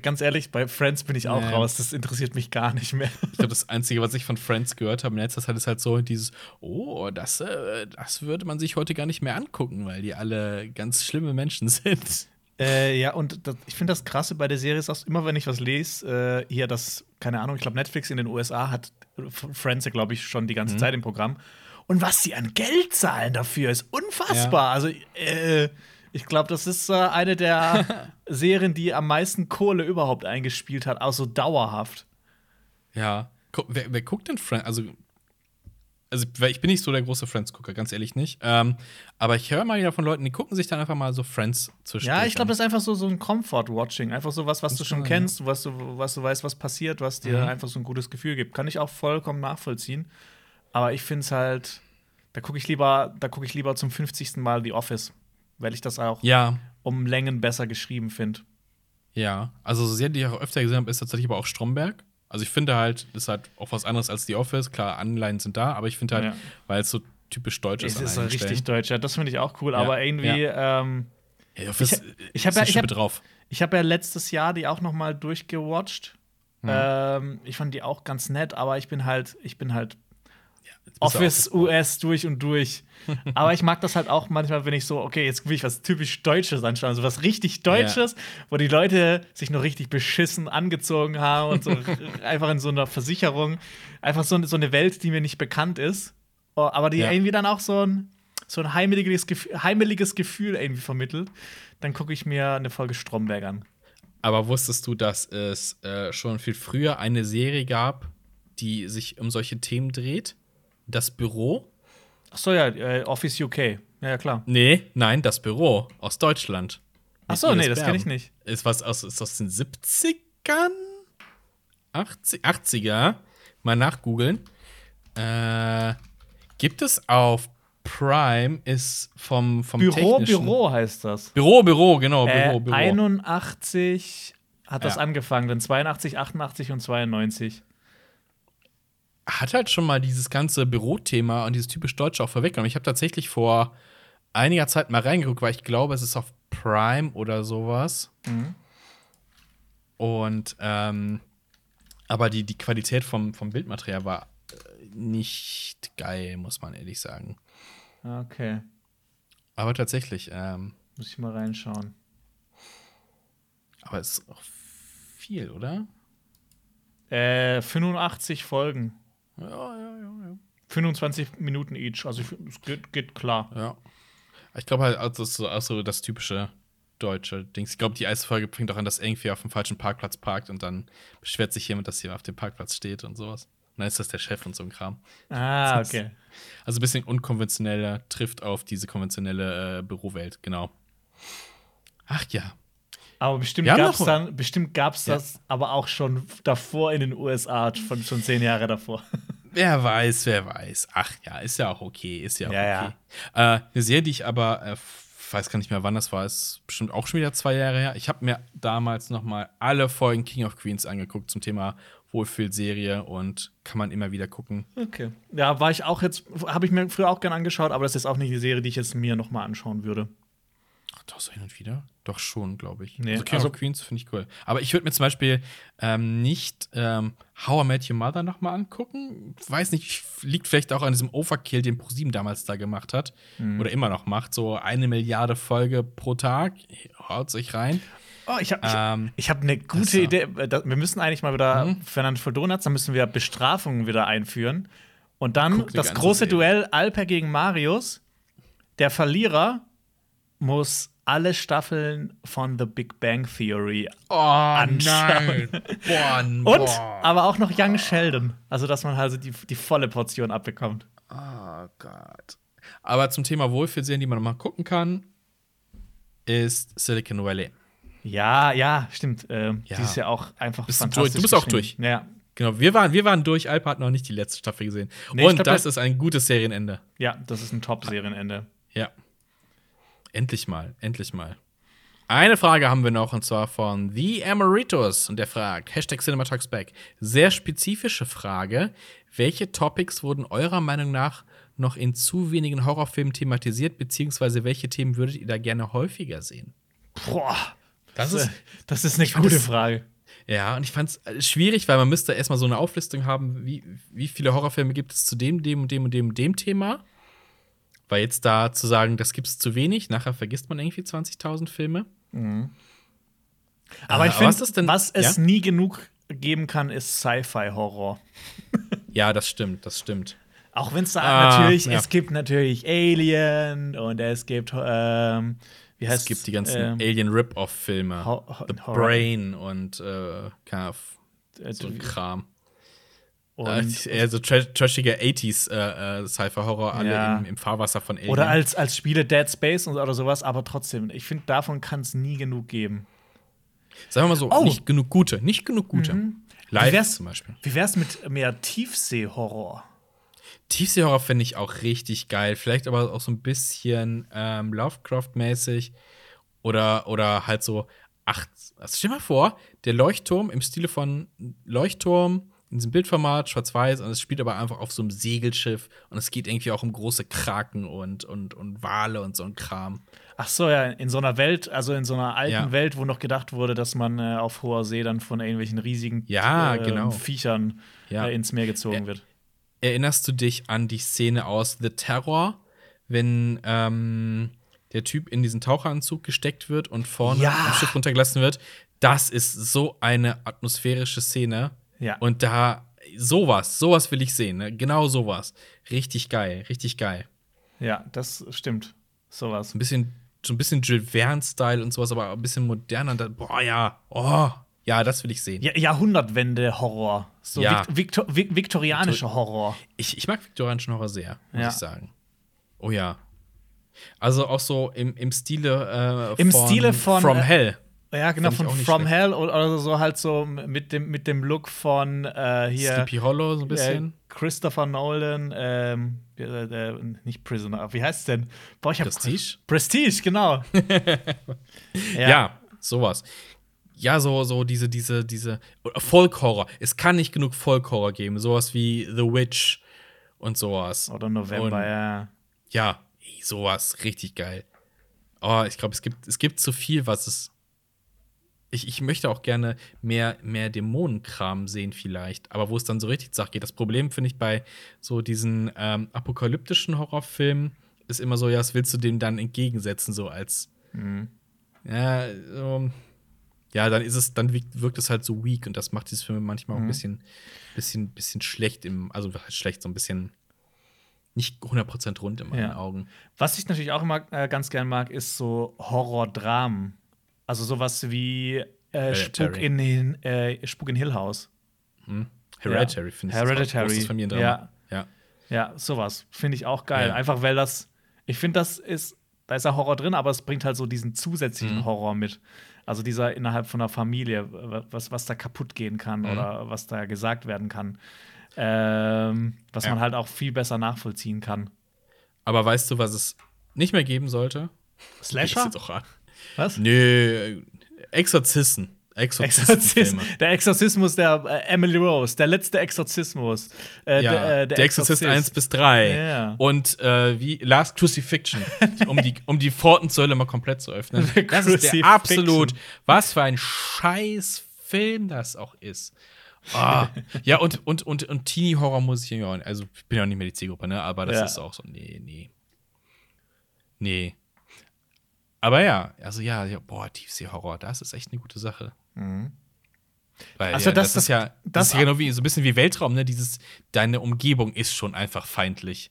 ganz ehrlich, bei Friends bin ich auch Nee. raus. Das interessiert mich gar nicht mehr. Ich glaube, das Einzige, was ich von Friends gehört habe in letzter Zeit, ist halt so dieses, oh, das, äh, das würde man sich heute gar nicht mehr angucken, weil die alle ganz schlimme Menschen sind. Äh, ja, und das, ich finde das Krasse bei der Serie ist auch immer, wenn ich was lese, äh, hier das, keine Ahnung, ich glaube, Netflix in den USA hat Friends, glaube ich, schon die Mhm. ganze Zeit im Programm. Und was sie an Geld zahlen dafür, ist unfassbar. Also, äh, ich glaube, das ist äh, eine der Serien, die am meisten Kohle überhaupt eingespielt hat, auch so dauerhaft. Ja. Wer, wer guckt denn Friends? Also, also, ich bin nicht so der große Friends-Gucker, ganz ehrlich nicht. Ähm, aber ich höre mal wieder von Leuten, die gucken sich dann einfach mal so Friends zwischen. Ja, ich glaube, das ist einfach so, so ein Comfort-Watching. Einfach so was, was du schon schon, kennst, was du, was du weißt, was passiert, was dir Mhm. einfach so ein gutes Gefühl gibt. Kann ich auch vollkommen nachvollziehen. Aber ich finde es halt, da gucke ich lieber, da gucke ich lieber zum 50. Mal The Office, weil ich das auch Ja, um Längen besser geschrieben finde. ja. Also, so sehr, die ich auch öfter gesehen habe, ist tatsächlich aber auch Stromberg. Also, ich finde halt, das ist halt auch was anderes als The Office. Klar, Anleihen sind da, aber ich finde halt, Ja. weil es so typisch deutsch ist. Es ist so einigen richtig Stellen. deutsch, ja, das finde ich auch cool, Ja, aber irgendwie, ähm, The Office, Ich- ich hab ist ja- ich hab- drauf. Ich habe ja letztes Jahr die auch noch mal durchgewatcht. Mhm. Ähm, ich fand die auch ganz nett, aber ich bin halt, ich bin halt Office US durch und durch. aber ich mag das halt auch manchmal, wenn ich so, okay, jetzt will ich was typisch Deutsches anschauen, so was richtig Deutsches, wo die Leute sich noch richtig beschissen angezogen haben und so einfach in so einer Versicherung, einfach so, so eine Welt, die mir nicht bekannt ist, Oh, aber die Ja. irgendwie dann auch so ein so ein heimeliges, Gefühl, heimeliges Gefühl irgendwie vermittelt, dann gucke ich mir eine Folge Stromberg an. Aber wusstest du, dass es äh, schon viel früher eine Serie gab, die sich um solche Themen dreht? Das Büro? Ach so, ja, äh, Office UK. Ja, ja, klar. Nee, nein, das Büro aus Deutschland. Ach Mit so, nee, das kenne ich nicht. Ist was aus, ist aus den 70ern? 80, 80er? Mal nachgoogeln. Äh, gibt es auf Prime, ist vom, vom Büro, technischen- Büro heißt das. Büro, Büro, genau, Äh, Büro, Büro. 81 hat das Ja. angefangen, dann 82, 88 und 92. hat halt schon mal dieses ganze Bürothema und dieses typisch Deutsche auch vorweggenommen. Ich habe tatsächlich vor einiger Zeit mal reingeguckt, weil ich glaube, es ist auf Prime oder sowas. Mhm. Und ähm, aber die, die Qualität vom, vom Bildmaterial war äh, nicht geil, muss man ehrlich sagen. Okay, Aber tatsächlich, ähm, muss ich mal reinschauen. aber es ist auch viel, oder? Äh, 85 Folgen. Ja, ja, ja, ja. 25 Minuten each. Also es geht, geht klar. Ja. Ich glaube halt, also das ist so, auch so das typische deutsche Dings. Ich glaube, die erste Folge fängt auch an, dass irgendwie auf dem falschen Parkplatz parkt und dann beschwert sich jemand, dass hier auf dem Parkplatz steht und sowas. Und dann ist das der Chef und so ein Kram. Ah, okay. Also ein bisschen unkonventioneller, trifft auf diese konventionelle äh, Bürowelt, genau. Ach ja. Aber bestimmt gab's noch- dann, bestimmt gab's Ja. das aber auch schon davor in den USA, schon, schon zehn Jahre davor. Wer weiß, wer weiß. Ach ja, ist ja auch okay, ist ja auch Ja, okay. Äh, eine Serie, die ich aber äh, weiß gar nicht mehr, wann das war, ist bestimmt auch schon wieder zwei Jahre her. Ich habe mir damals noch mal alle Folgen King of Queens angeguckt zum Thema Wohlfühlserie und kann man immer wieder gucken. Okay. Ja, war ich auch jetzt, habe ich mir früher auch gern angeschaut, aber das ist auch nicht die Serie, die ich jetzt mir noch mal anschauen würde. Ach, doch, so hin und wieder? Doch schon, glaube ich. Nee, also King also- of Queens finde ich cool. Aber ich würde mir zum Beispiel ähm, nicht ähm, How I Met Your Mother noch mal angucken. Weiß nicht, liegt vielleicht auch an diesem Overkill, den ProSieben damals da gemacht hat. Mhm. Oder immer noch macht. So eine Milliarde Folge pro Tag. Haut sich rein. Oh, ich habe Ähm, ich hab eine gute das Idee. Äh, Wir müssen eigentlich mal wieder, Mhm. Fernand für Donuts, dann müssen wir Bestrafungen wieder einführen. Und dann das große Serie. Duell Alper gegen Marius. Der Verlierer muss alle Staffeln von The Big Bang Theory Oh, anschauen. Boah, und boah. aber auch noch Young Sheldon. Also, dass man halt die, die volle Portion abbekommt. Oh Gott. Aber zum Thema Wohlfühlserien, die man mal gucken kann, ist Silicon Valley. Ja, ja, stimmt. Ähm, Ja. Die ist ja auch einfach Bist du fantastisch. durch? Du bist auch geschrieben. Ja, Genau, wir waren, wir waren durch. Alpa hat noch nicht die letzte Staffel gesehen. Nee, Und glaub, das- ist ein gutes Serienende. ja, das ist ein Top-Serienende. Ja. Endlich mal, endlich mal. Eine Frage haben wir noch und zwar von The Emeritus und der fragt, Hashtag CinemaTalksBack. Sehr spezifische Frage. Welche Topics wurden eurer Meinung nach noch in zu wenigen Horrorfilmen thematisiert, beziehungsweise welche Themen würdet ihr da gerne häufiger sehen? Boah. Das Das, ist- das ist eine gute das- Frage. Ja, und ich fand es schwierig, weil man müsste erstmal so eine Auflistung haben, wie, wie viele Horrorfilme gibt es zu dem, dem und dem und dem und dem Thema. Weil jetzt da zu sagen, das gibt es zu wenig, nachher vergisst man irgendwie 20.000 Filme. Aber Äh, ich finde, was denn- was es ja? nie genug geben kann, ist Sci-Fi-Horror. Ja, das stimmt, das stimmt. Auch wenn es da Ah, natürlich, ja. es gibt natürlich Alien und es gibt, ähm, wie heißt Es gibt die ganzen ähm, Alien Rip-Off-Filme. Ho- Ho- The Horror. Brain und äh, Ahnung, äh, so Kram. Und, äh, eher so tra trashiger 80s äh, äh, Cypher-Horror, alle Ja. im, im Fahrwasser von Alien. oder als, als Spiele Dead Space und, oder sowas, aber trotzdem, ich finde, davon kann es nie genug geben. Sagen wir mal so, Oh. nicht genug gute, nicht genug gute. Wie Live wär's- zum Beispiel. Wie wär's mit mehr Tiefsee-Horror? Tiefseehorror finde ich auch richtig geil. Vielleicht aber auch so ein bisschen ähm, Lovecraft-mäßig. Oder, oder halt so, ach, also stell dir mal vor, der Leuchtturm im Stile von Leuchtturm in diesem Bildformat, schwarz-weiß, und es spielt aber einfach auf so einem Segelschiff und es geht irgendwie auch um große Kraken und, und, und Wale und so ein Kram. Ach so, ja, in so einer Welt, also in so einer alten Ja. Welt, wo noch gedacht wurde, dass man äh, auf hoher See dann von irgendwelchen riesigen Ja, ähm, genau. Viechern Ja. äh, ins Meer gezogen wird. Erinnerst du dich an die Szene aus The Terror, wenn ähm, der Typ in diesen Taucheranzug gesteckt wird und vorne Ja. am Schiff runtergelassen wird? Das ist so eine atmosphärische Szene. Ja. Und da, sowas, sowas will ich sehen. Ne? Genau sowas. Richtig geil, richtig geil. Ja, das stimmt. Sowas. Ein bisschen, so ein bisschen Jules Verne-Style und sowas, aber ein bisschen moderner. Da, boah, ja, oh, ja, das will ich sehen. Ja, Jahrhundertwende-Horror. So Ja. Vikt Viktor Vik viktorianischer Horror. Ich, ich mag viktorianischen Horror sehr, muss Ja. ich sagen. Oh ja. Also auch so im, im Stile äh, Im Stile von, From äh, Hell. Ja, genau, von From schlecht. Hell oder, so halt so mit dem, mit dem Look von äh, hier Sleepy Hollow so ein äh, bisschen. Christopher Nolan, ähm, äh, äh, nicht Prisoner, wie heißt es denn? Boah, ich hab Prestige? Prestige, genau. ja. sowas. Ja, so, so diese, diese, diese Folk-Horror. Es kann nicht genug Folk-Horror geben. Sowas wie The Witch und sowas. Oder November, Und- ja. Ja, sowas. Richtig geil. Oh, ich glaube, es gibt, es gibt zu viel, was es. Ich, ich möchte auch gerne mehr, mehr Dämonenkram sehen, vielleicht. Aber wo es dann so richtig zur Sache geht. Das Problem finde ich bei so diesen ähm, apokalyptischen Horrorfilmen ist immer so, ja, was willst du dem dann entgegensetzen, so als. Ja, so, ja, dann ist es, dann wirkt, wirkt es halt so weak und das macht diese Filme manchmal auch ein bisschen, bisschen, bisschen schlecht im, also heißt schlecht, so ein bisschen nicht 100% rund in meinen Ja. Augen. Was ich natürlich auch immer äh, ganz gern mag, ist so Horrordramen. Also sowas wie äh, Spuk, in, den, äh, Spuk in Hill House. Hereditary finde ich das auch Hereditary. Familiendrama. Ja. ja. Ja, sowas finde ich auch geil. Ja. Einfach weil das, ich finde, das ist, da ist ja Horror drin, aber es bringt halt so diesen zusätzlichen Mhm. Horror mit. Also dieser innerhalb von einer Familie, was, was da kaputt gehen kann Mhm. oder was da gesagt werden kann. Ähm, was Ja. man halt auch viel besser nachvollziehen kann. Aber weißt du, was es nicht mehr geben sollte? Slasher? Jetzt auch an. Was? Nö, Exorzisten. Exorzistenfilme. der Exorzismus der äh, Emily Rose, der letzte Exorzismus. Äh, Ja, der, äh, der, Exorzist 1 bis 3. Ja. Und äh, wie Last Crucifixion, um die, um die Hölle mal komplett zu öffnen. Das ist der absolut, was für ein scheiß Film das auch ist. Ah, ja, und, und, und, und Teenie-Horror muss ich ja auch, also ich bin ja auch nicht mehr die Zielgruppe, ne? Aber das Ja. ist auch so, nee, nee. Nee. Aber ja, also ja, ja boah, Tiefsee-Horror, das ist echt eine gute Sache. Weil Also ja, das- das, ist ja, das, das- ist ja genau wie so ein bisschen wie Weltraum, ne? Dieses, deine Umgebung ist schon einfach feindlich.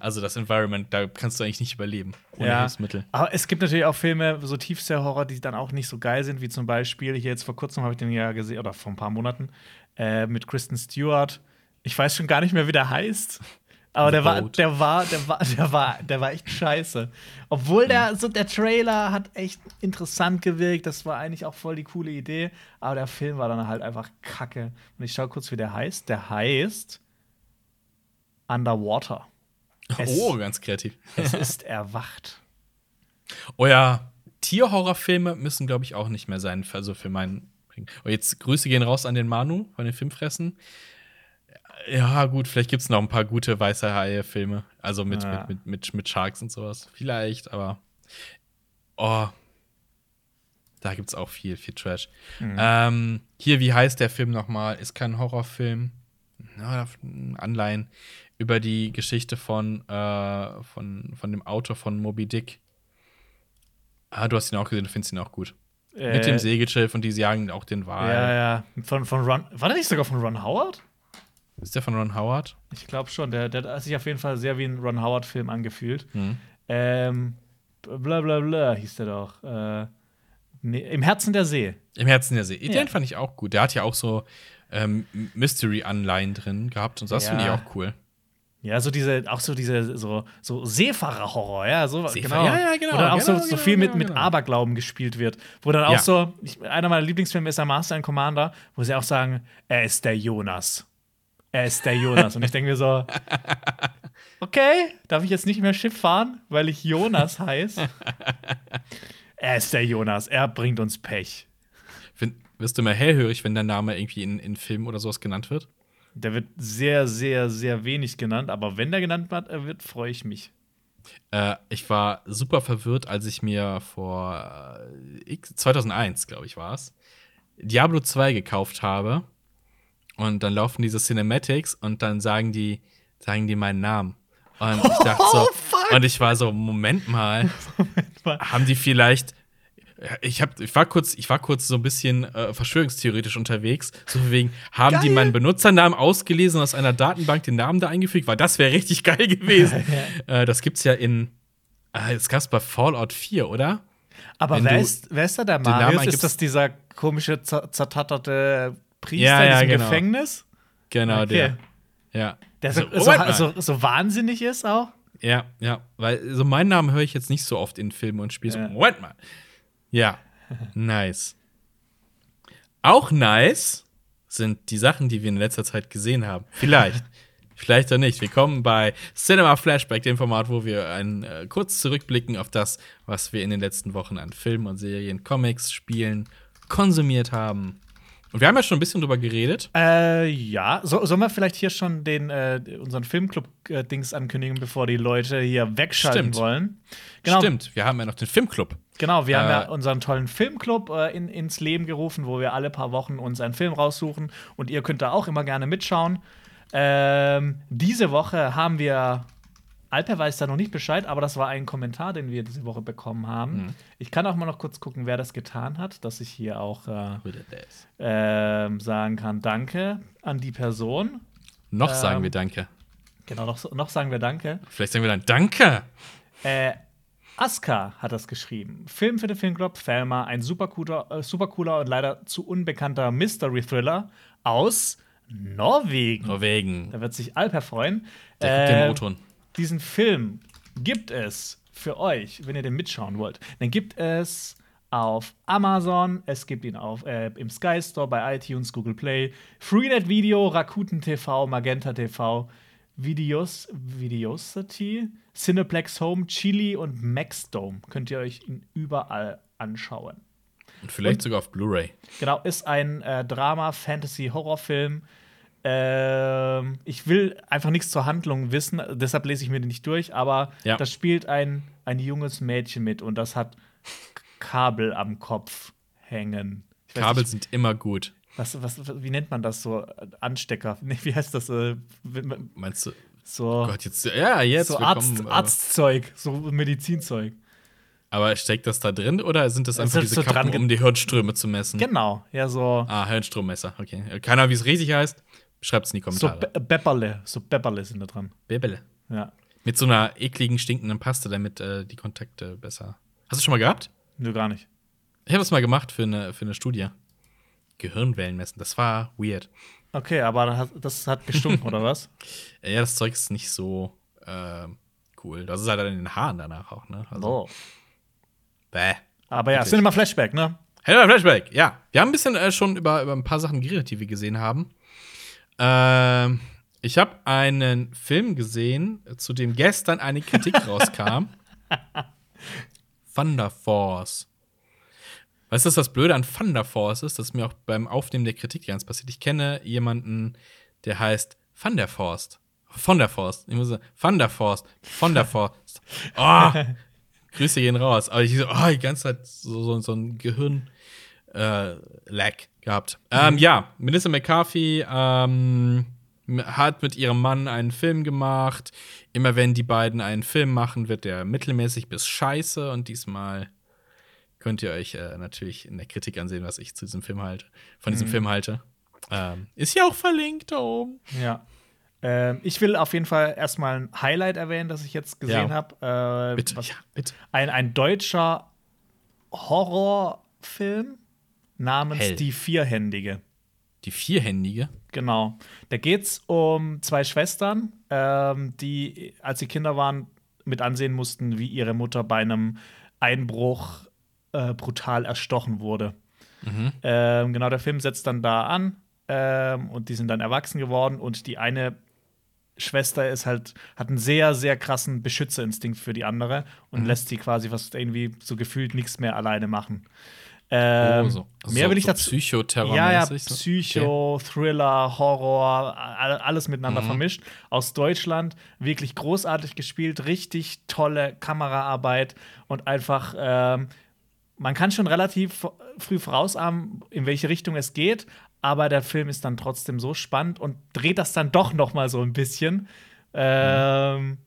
Also das Environment, da kannst du eigentlich nicht überleben ohne Ja. Hilfsmittel. Aber es gibt natürlich auch Filme, so Tiefsee-Horror, die dann auch nicht so geil sind, wie zum Beispiel, hier jetzt vor kurzem habe ich den ja gesehen, oder vor ein paar Monaten, äh, mit Kristen Stewart. Ich weiß schon gar nicht mehr, wie der heißt. Aber der war, der war, der war, der war, der war echt scheiße. Obwohl der, so der Trailer hat echt interessant gewirkt. Das war eigentlich auch voll die coole Idee. Aber der Film war dann halt einfach kacke. Und ich schau kurz, wie der heißt. Der heißt Underwater. Es- oh, ganz kreativ. Es ist erwacht. Oh ja, Tierhorrorfilme müssen, glaube ich, auch nicht mehr sein, also für meinen. Oh, jetzt Grüße gehen raus an den Manu von den Filmfressen. Ja, gut, vielleicht gibt es noch ein paar gute weiße Haie-Filme. Also mit, Ja. mit, mit, mit, mit Sharks und sowas. Vielleicht, aber. Oh. Da gibt's auch viel, viel Trash. Mhm. Ähm, hier, wie heißt der Film nochmal? Ist kein Horrorfilm. Na, Anleihen über die Geschichte von, äh, von, von dem Autor von Moby Dick. Ah, du hast ihn auch gesehen, du findest ihn auch gut. Mit dem Segelschiff und die jagen auch den Wal. Äh, Ja, ja. Von, von Ron. War der nicht sogar von Ron Howard? Ist der von Ron Howard? Ich glaube schon. Der, der hat sich auf jeden Fall sehr wie ein Ron Howard-Film angefühlt. Mhm. Ähm, bla bla bla hieß der doch. Äh, nee, Im Herzen der See. Im Herzen der See. Den Ja. fand ich auch gut. Der hat ja auch so ähm, Mystery-Anleihen drin gehabt und das Ja. finde ich auch cool. Ja, so diese, auch so diese, so, so Seefahrer-Horror, ja, so Seefahrer- genau. ja, ja, genau, Wo dann auch so, genau, so genau, viel mit, genau, mit genau. Aberglauben gespielt wird. Wo dann auch Ja. so, ich, einer meiner Lieblingsfilme ist der Master and Commander, wo sie auch sagen, er ist der Jonas. Er ist der Jonas. Und ich denke mir so, okay, darf ich jetzt nicht mehr Schiff fahren, weil ich Jonas heiße? er ist der Jonas, er bringt uns Pech. Find, wirst du immer hellhörig, wenn dein Name irgendwie in, in Filmen oder sowas genannt wird? Der wird sehr, sehr, sehr wenig genannt, aber wenn der genannt wird, äh, wird freue ich mich. Äh, ich war super verwirrt, als ich mir vor äh, X- 2001, glaube ich, war es, Diablo 2 gekauft habe. Und dann laufen diese Cinematics und dann sagen die, sagen die meinen Namen. Und ich dachte so, Oh, und ich war so, Moment mal, mal. haben die vielleicht. Ich, hab, ich, war kurz, ich war kurz so ein bisschen äh, verschwörungstheoretisch unterwegs. So wegen, haben die Geil. meinen Benutzernamen ausgelesen und aus einer Datenbank den Namen da eingefügt? Weil das wäre richtig geil gewesen. äh, das gibt's ja in. Äh, das gab's bei Fallout 4, oder? Aber Wenn wer ist, wer ist da der Marius? Ist das dieser komische, zer- zertatterte Priester Ja, in ja, diesem genau. Gefängnis? Genau, Okay. der. Ja. Der so, So, so, so, wahnsinnig ist auch? Ja, ja. Weil so meinen Namen höre ich jetzt nicht so oft in Filmen und Spielen. Ja. Moment mal. Ja. nice. Auch nice sind die Sachen, die wir in letzter Zeit gesehen haben. Vielleicht. Vielleicht auch nicht. Wir kommen bei Cinema Flashback, dem Format, wo wir ein, äh, kurz zurückblicken auf das, was wir in den letzten Wochen an Filmen und Serien, Comics, Spielen konsumiert haben. Und wir haben ja schon ein bisschen drüber geredet. Äh, ja. So, sollen wir vielleicht hier schon den, äh, unseren Filmclub-Dings ankündigen, bevor die Leute hier wegschalten Stimmt. wollen? Genau, Stimmt, wir haben ja noch den Filmclub. Genau, wir haben Äh, ja unseren tollen Filmclub äh, in, ins Leben gerufen, wo wir alle paar Wochen uns einen Film raussuchen und ihr könnt da auch immer gerne mitschauen. Ähm, diese Woche haben wir, Alper weiß da noch nicht Bescheid, aber das war ein Kommentar, den wir diese Woche bekommen haben. Mhm. Ich kann auch mal noch kurz gucken, wer das getan hat, dass ich hier auch äh, ähm, sagen kann, danke an die Person. Noch sagen Ähm, wir Danke. Genau, noch, noch sagen wir danke. Vielleicht sagen wir dann Danke. Äh, Aska hat das geschrieben. Film für den Filmclub, Thelma, ein super cooler, äh, super cooler und leider zu unbekannter Mystery-Thriller aus Norwegen. Norwegen. Da wird sich Alper freuen. Der guckt den Äh, O-Ton. Diesen Film gibt es für euch, wenn ihr den mitschauen wollt. Dann gibt es auf Amazon, es gibt ihn auf, äh, im Sky Store, bei iTunes, Google Play, Freenet Video, Rakuten TV, Magenta TV, Videos, Videosity, Cineplex Home, Chili und Maxdome. Könnt ihr euch ihn überall anschauen. Und vielleicht sogar auf Blu-ray. Genau, ist ein äh, Drama, Ähm, ich will einfach nichts zur Handlung wissen, deshalb lese ich mir den nicht durch, aber Ja. da spielt ein, ein junges Mädchen mit und das hat Kabel am Kopf hängen. Weiß Kabel sind immer gut. was, was, wie nennt man das so? Anstecker? Nee, wie heißt das? Äh, Meinst du? so Gott, jetzt. Ja, jetzt. so Arzt, kommen, äh, Arztzeug, so Medizinzeug. Aber steckt das da drin oder sind das einfach ist diese so Kappen, um die Hirnströme zu messen? Genau, ja, so, Ah, Hirnstrommesser. Okay. Keiner, wie es richtig heißt. Schreibt es in die so Kommentare. Be Bepperle, so Bepperle sind da dran. Bebele. Ja. Mit so einer ekligen, stinkenden Paste, damit äh, die Kontakte besser. Hast du schon mal gehabt? Nö, gar nicht. Ich habe das mal gemacht für eine, für eine Studie. Gehirnwellen messen. Das war weird. Okay, aber das hat, das hat gestunken, oder was? Ja, das Zeug ist nicht so äh, cool. Das ist halt in den Haaren danach auch, ne? Also, Oh. bäh. Aber ja. Cinema Flashback, ne? Hello Flashback, ja. Wir haben ein bisschen äh, schon über, über ein paar Sachen geredet, die wir gesehen haben. Ähm, ich habe einen Film gesehen, zu dem gestern eine Kritik rauskam. Thunder Force. Weißt du, was das Blöde an Thunder Force ist? Das ist mir auch beim Aufnehmen der Kritik ganz passiert. Ich kenne jemanden, der heißt Van der Forst. Von der Forst. Ich muss sagen, Van der Forst. Von der Forst. Oh, Grüße gehen raus. Aber ich so, oh, die ganze Zeit so, so, so ein Gehirn-Lag gehabt. Ähm, ja, Melissa McCarthy ähm, hat mit ihrem Mann einen Film gemacht. Immer wenn die beiden einen Film machen, wird der mittelmäßig bis scheiße. Und diesmal könnt ihr euch äh, natürlich in der Kritik ansehen, was ich zu diesem Film halte, von diesem Film halte. Ähm, ist ja auch verlinkt da oben. Ja. Ähm, ich will auf jeden Fall erstmal ein Highlight erwähnen, das ich jetzt gesehen Ja. habe. Äh, Bitte, was- ja, bitte. ein, ein deutscher Horrorfilm namens Hell. Die Vierhändige. Die vierhändige. Genau. Da geht's um zwei Schwestern, ähm, die, als sie Kinder waren, mit ansehen mussten, wie ihre Mutter bei einem Einbruch äh, brutal erstochen wurde. Ähm, genau, der Film setzt dann da an ähm, und die sind dann erwachsen geworden und die eine Schwester ist halt, hat einen sehr, sehr krassen Beschützerinstinkt für die andere und lässt sie quasi fast irgendwie so gefühlt nichts mehr alleine machen. Ähm, oh, so. mehr so, will ich so dazu. Psychoterror. Ja, ja, so. Psycho, Thriller, Horror, all- alles Mhm. miteinander vermischt. Aus Deutschland, wirklich großartig gespielt, richtig tolle Kameraarbeit und einfach, ähm, man kann schon relativ früh vorausahnen, in welche Richtung es geht, aber der Film ist dann trotzdem so spannend und dreht das dann doch noch mal so ein bisschen. Ähm,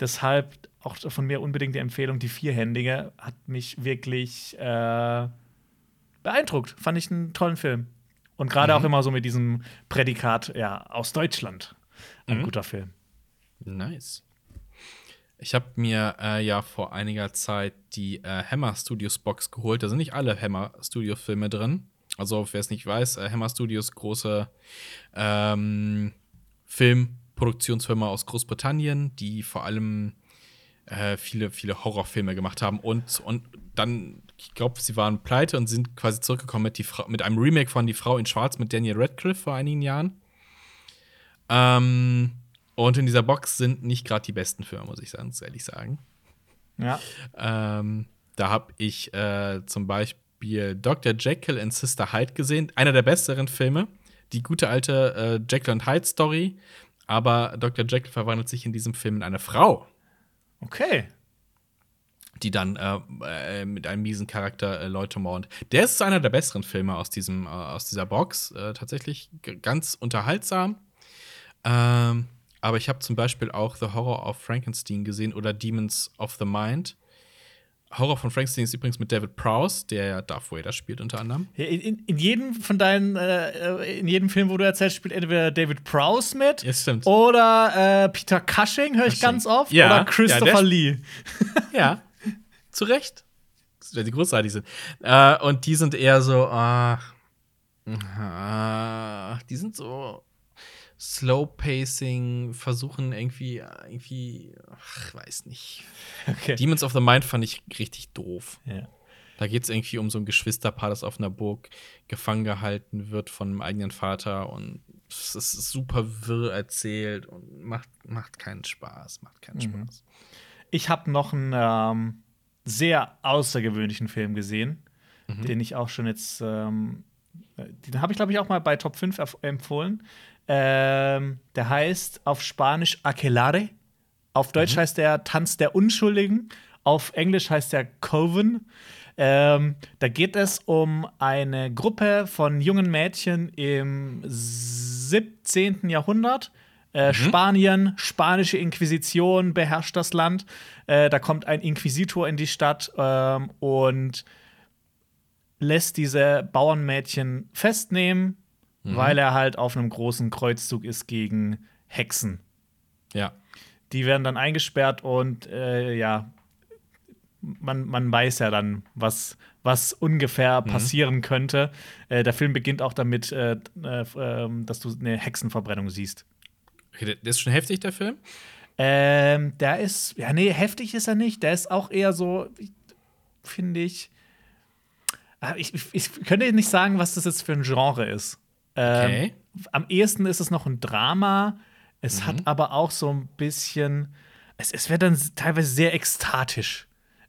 deshalb auch von mir unbedingt die Empfehlung, die Vierhändige hat mich wirklich äh, beeindruckt. Fand ich einen tollen Film. Und gerade auch immer so mit diesem Prädikat, ja, aus Deutschland. Ein guter Film. Nice. Ich habe mir äh, ja vor einiger Zeit die äh, Hammer Studios Box geholt. Da sind nicht alle Hammer Studios Filme drin. Also, wer es nicht weiß, äh, Hammer Studios, große ähm, Filmproduktionsfirma aus Großbritannien, die vor allem äh, viele, viele Horrorfilme gemacht haben. Und, und dann, ich glaube, sie waren pleite und sind quasi zurückgekommen mit, die Fra mit einem Remake von Die Frau in Schwarz mit Daniel Radcliffe vor einigen Jahren. Ähm, und in dieser Box sind nicht gerade die besten Filme, muss ich ganz ehrlich sagen. Ja. Ähm, da habe ich äh, zum Beispiel Dr. Jekyll and Sister Hyde gesehen. Einer der besseren Filme. Die gute alte äh, Jekyll und Hyde Story. Aber Dr. Jekyll verwandelt sich in diesem Film in eine Frau, Okay. Die dann äh, äh, mit einem miesen Charakter äh, Leute mordet. Der ist einer der besseren Filme aus, diesem, äh, aus dieser Box. Äh, tatsächlich ganz unterhaltsam. Ähm, aber ich habe zum Beispiel auch The Horror of Frankenstein gesehen oder Demons of the Mind. Horror von Frankenstein ist übrigens mit David Prowse, der ja Darth Vader spielt unter anderem. In, in, jedem von deinen, äh, in jedem Film, wo du erzählst, spielt entweder David Prowse mit Ja, stimmt. oder äh, Peter Cushing, höre ich Cushing. ganz oft, Ja, oder ja, Christopher der- Lee. Ja, zu Recht. Weil die großartig sind. Äh, und die sind eher so, ah, die sind so Slow Pacing, versuchen irgendwie, irgendwie, ach, weiß nicht. Okay. Demons of the Mind fand ich richtig doof. Ja. Da geht es irgendwie um so ein Geschwisterpaar, das auf einer Burg gefangen gehalten wird von einem eigenen Vater und es ist super wirr erzählt und macht, macht keinen Spaß, macht keinen Spaß. Ich habe noch einen ähm, sehr außergewöhnlichen Film gesehen, den ich auch schon jetzt, ähm, äh, den habe ich glaube ich auch mal bei Top 5 erf- empfohlen. Ähm, der heißt auf Spanisch Aquelarre. Auf Deutsch heißt der Tanz der Unschuldigen. Auf Englisch heißt der Coven. Ähm, da geht es um eine Gruppe von jungen Mädchen im 17. Jahrhundert. Äh, Spanien, spanische Inquisition beherrscht das Land. Äh, da kommt ein Inquisitor in die Stadt ähm, und lässt diese Bauernmädchen festnehmen, weil er halt auf einem großen Kreuzzug ist gegen Hexen. Ja. Die werden dann eingesperrt und äh, ja, man, man weiß ja dann, was, was ungefähr passieren könnte. Äh, der Film beginnt auch damit, äh, äh, ähm, dass du eine Hexenverbrennung siehst. Okay, der ist schon heftig, der Film. Ähm, der ist, ja, nee, heftig ist er nicht. Der ist auch eher so, finde ich, Ah, ich, ich, ich könnte nicht sagen, was das jetzt für ein Genre ist. Ähm, Okay. Am ehesten ist es noch ein Drama. Es hat aber auch so ein bisschen, es, es wird dann teilweise sehr ekstatisch.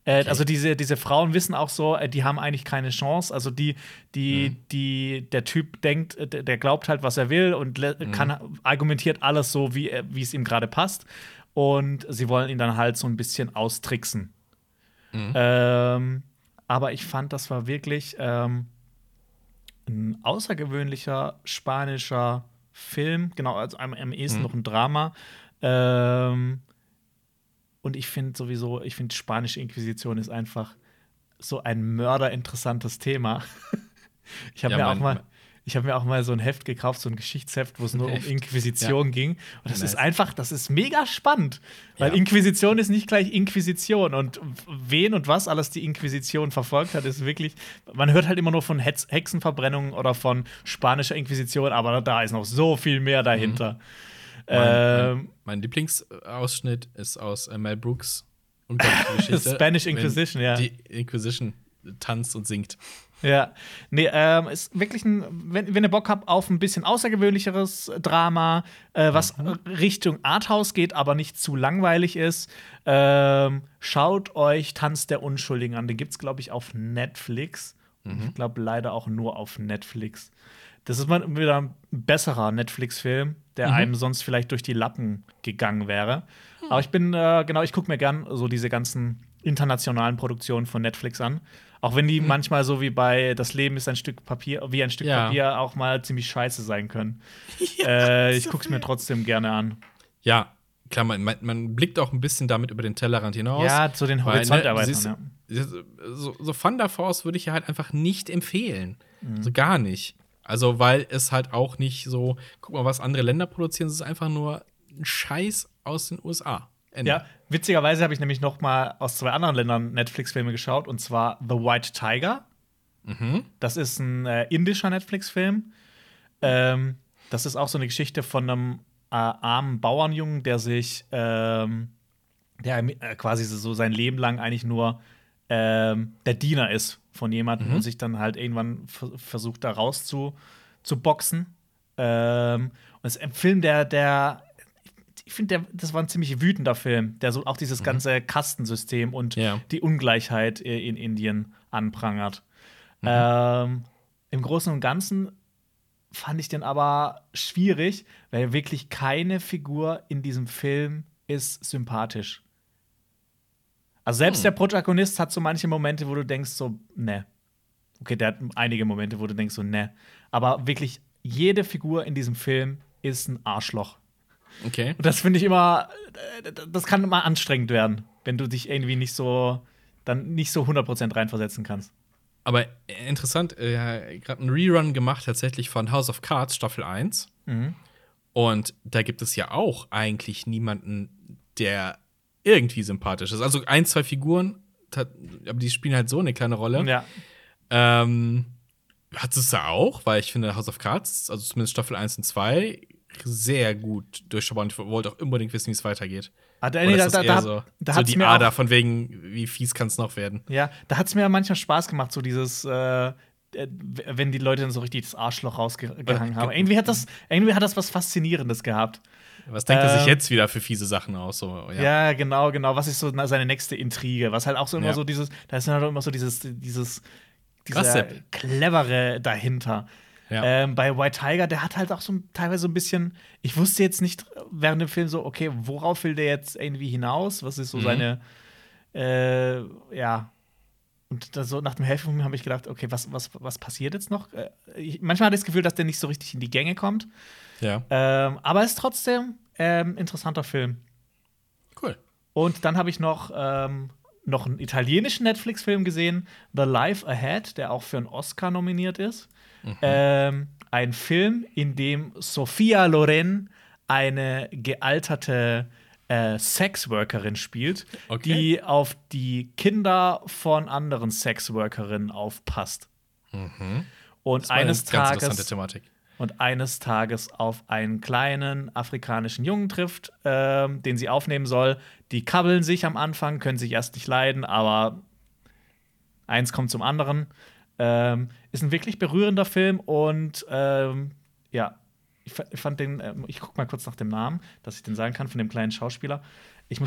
Äh, Also diese, diese Frauen wissen auch so, äh, die haben eigentlich keine Chance. Also die, die, die, der Typ denkt, äh, der, glaubt halt, was er will und le- kann, argumentiert alles so, wie, wie es ihm gerade passt. Und sie wollen ihn dann halt so ein bisschen austricksen. Mhm. Ähm, aber ich fand, das war wirklich ähm, ein außergewöhnlicher spanischer Film, genau, also am, am ehesten mhm. noch ein Drama. Ähm, und ich finde sowieso, ich finde, spanische Inquisition ist einfach so ein mörderinteressantes Thema. ich habe ja, mir auch mal. Ich habe mir auch mal so ein Heft gekauft, so ein Geschichtsheft, wo es nur Heft. um Inquisition ja. ging. Und das nice. ist einfach, das ist mega spannend. Weil ja. Inquisition ist nicht gleich Inquisition. Und wen und was alles die Inquisition verfolgt hat, ist wirklich. Man hört halt immer nur von Hex Hexenverbrennungen oder von spanischer Inquisition, aber da ist noch so viel mehr dahinter. Mhm. Mein, ähm, mein, Lieblingsausschnitt ist aus äh, Mel Brooks Geschichte. Spanish Inquisition, ja. Die Inquisition tanzt und singt. Ja, nee, ähm, ist wirklich ein, wenn, wenn ihr Bock habt auf ein bisschen außergewöhnlicheres Drama, äh, was mhm. Richtung Arthouse geht, aber nicht zu langweilig ist, ähm, schaut euch Tanz der Unschuldigen an. Den gibt's, glaube ich, auf Netflix. Mhm. Ich glaube leider auch nur auf Netflix. Das ist mal wieder ein besserer Netflix-Film, der mhm. einem sonst vielleicht durch die Lappen gegangen wäre. Mhm. Aber ich bin, äh, genau, ich gucke mir gern so diese ganzen internationalen Produktionen von Netflix an. Auch wenn die mhm. manchmal so wie bei Das Leben ist ein Stück Papier, wie ein Stück ja. Papier auch mal ziemlich scheiße sein können. Ja, äh, ich gucke es mir trotzdem gerne an. Ja, klar, man, man, man, blickt auch ein bisschen damit über den Tellerrand hinaus. Ja, zu den Horizonterweitern. Ja. So, so Thunder Force würde ich ja halt einfach nicht empfehlen. Mhm. So gar nicht. Also, weil es halt auch nicht so, guck mal, was andere Länder produzieren, es ist einfach nur ein Scheiß aus den USA. Ende. Ja, witzigerweise habe ich nämlich noch mal aus zwei anderen Ländern Netflix-Filme geschaut, und zwar The White Tiger. Mhm. Das ist ein äh, indischer Netflix-Film. Ähm, das ist auch so eine Geschichte von einem äh, armen Bauernjungen, der sich, ähm, der äh, quasi so sein Leben lang eigentlich nur ähm, der Diener ist von jemandem mhm. und sich dann halt irgendwann versucht, da raus zu, zu boxen. Ähm, und es ist ein Film, der, der ich finde, das war ein ziemlich wütender Film, der so auch dieses mhm. ganze Kastensystem und ja. die Ungleichheit in Indien anprangert. Mhm. Ähm, Im Großen und Ganzen fand ich den aber schwierig, weil wirklich keine Figur in diesem Film ist sympathisch. Also selbst hm. der Protagonist hat so manche Momente, wo du denkst so, ne. Okay, der hat einige Momente, wo du denkst so, ne. Aber wirklich jede Figur in diesem Film ist ein Arschloch. Okay. Und das finde ich immer, äh, das kann immer anstrengend werden, wenn du dich irgendwie nicht so, dann nicht so 100% reinversetzen kannst. Aber interessant, äh, gerade einen Rerun gemacht tatsächlich von House of Cards Staffel 1. Mhm. Und da gibt es ja auch eigentlich niemanden, der irgendwie sympathisch ist. Also ein, zwei Figuren, aber die spielen halt so eine kleine Rolle. Ja. Ähm, hat es da auch, weil ich finde House of Cards, also zumindest Staffel 1 und 2, sehr gut durchschaubar und ich wollte auch unbedingt wissen, wie es weitergeht. Ah, da, nee, da, da, da, so, da so die Ader von wegen, wie fies kann es noch werden. Ja, da hat es mir ja manchmal Spaß gemacht, so dieses, äh, äh wenn die Leute dann so richtig das Arschloch rausgehangen haben. Irgendwie hat das, irgendwie hat das was Faszinierendes gehabt. Was denkt er sich ähm, jetzt wieder für fiese Sachen aus? So, ja. ja. genau, genau. Was ist so seine nächste Intrige? Was halt auch so immer ja. so dieses, da ist halt immer so dieses, dieses, dieser clevere dahinter. Ja. Ähm, bei White Tiger, der hat halt auch so teilweise so ein bisschen, ich wusste jetzt nicht während dem Film so, okay, worauf will der jetzt irgendwie hinaus? Was ist so mhm. seine, äh, ja. Und so nach dem Hälften habe ich gedacht, okay, was, was, was passiert jetzt noch? Äh, ich, manchmal hatte ich das Gefühl, dass der nicht so richtig in die Gänge kommt. Ja. Ähm, aber ist trotzdem ähm, interessanter Film. Cool. Und dann habe ich noch, ähm, noch einen italienischen Netflix-Film gesehen, The Life Ahead, der auch für einen Oscar nominiert ist. Mhm. Ähm, ein Film, in dem Sophia Loren eine gealterte äh, Sexworkerin spielt, okay. die auf die Kinder von anderen Sexworkerinnen aufpasst. Mhm. Und eines Tages Thematik und eines Tages auf einen kleinen afrikanischen Jungen trifft, äh, den sie aufnehmen soll. Die kabbeln sich am Anfang, können sich erst nicht leiden, aber eins kommt zum anderen. Ähm, ist ein wirklich berührender Film und ähm, ja, ich, ich, fand den, äh, ich guck mal kurz nach dem Namen, dass ich den sagen kann von dem kleinen Schauspieler.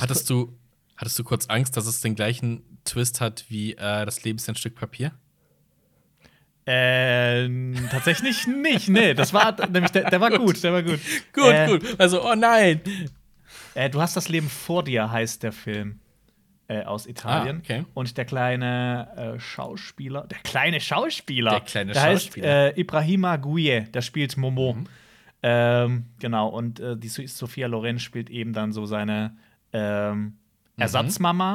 hattest, du, hattest du kurz Angst, dass es den gleichen Twist hat wie äh, Das Leben ist ein Stück Papier? Ähm, tatsächlich nicht. Nee, das war nämlich, der, der war gut, der war gut. Gut, äh, gut. Also, oh nein. Äh, du hast das Leben vor dir, heißt der Film. äh, aus Italien. Ah, okay. Und der kleine äh, Schauspieler, der kleine Schauspieler, Der kleine der Schauspieler. heißt äh, Ibrahima Gouye, der spielt Momo. Mhm. Ähm, genau, und äh, die So- Sophia Loren spielt eben dann so seine ähm, Mhm. Ersatzmama.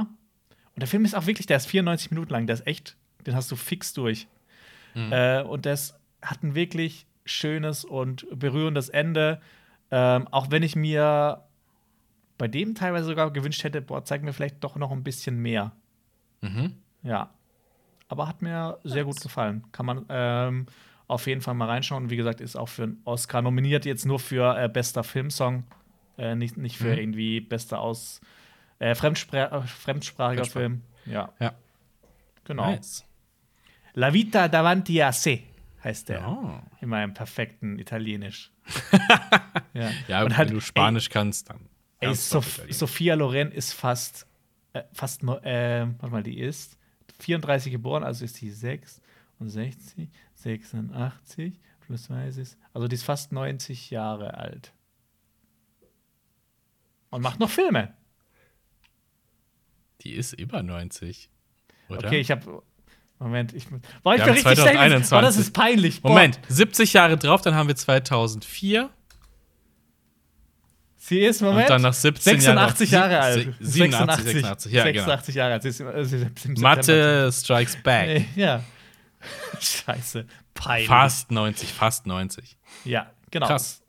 Und der Film ist auch wirklich, der ist 94 Minuten lang, der ist echt, den hast du fix durch. Mhm. Äh, und das hat ein wirklich schönes und berührendes Ende. Ähm, auch wenn ich mir bei dem teilweise sogar gewünscht hätte, boah, zeig mir vielleicht doch noch ein bisschen mehr. Mhm. Ja. Aber hat mir sehr gut gefallen. Kann man ähm, auf jeden Fall mal reinschauen. Wie gesagt, ist auch für einen Oscar nominiert, jetzt nur für äh, bester Filmsong, äh, nicht, nicht für Mhm. irgendwie bester Aus äh, Fremdspra äh, fremdsprachiger Fremdsprach- Film. Ja, Ja. genau. Nice. La vita davanti a se heißt der. Oh. In meinem perfekten Italienisch. ja. Ja, wenn hat- du Spanisch kannst, dann. Ey, Sof. Sophia Loren ist fast, äh, fast, äh, warte mal, die ist 34 geboren, also ist die 66, 86, plus 20, also die ist fast 90 Jahre alt. Und macht noch Filme. Die ist über 90. Oder? Okay, ich habe Moment, ich boah, ich haben richtig schlecht. 2021. Boah, das ist peinlich. Boah. Moment, 70 Jahre drauf, dann haben wir 2004. Sie ist, Moment, Und dann nach 17 Jahren 86 noch Jahre sieb- alt. 87, 86, ja, genau. 86 Jahre alt. Sie ist, äh, Mathe strikes back. Ja. Scheiße. Peinlich. Fast 90, fast 90. Ja, genau. Krass.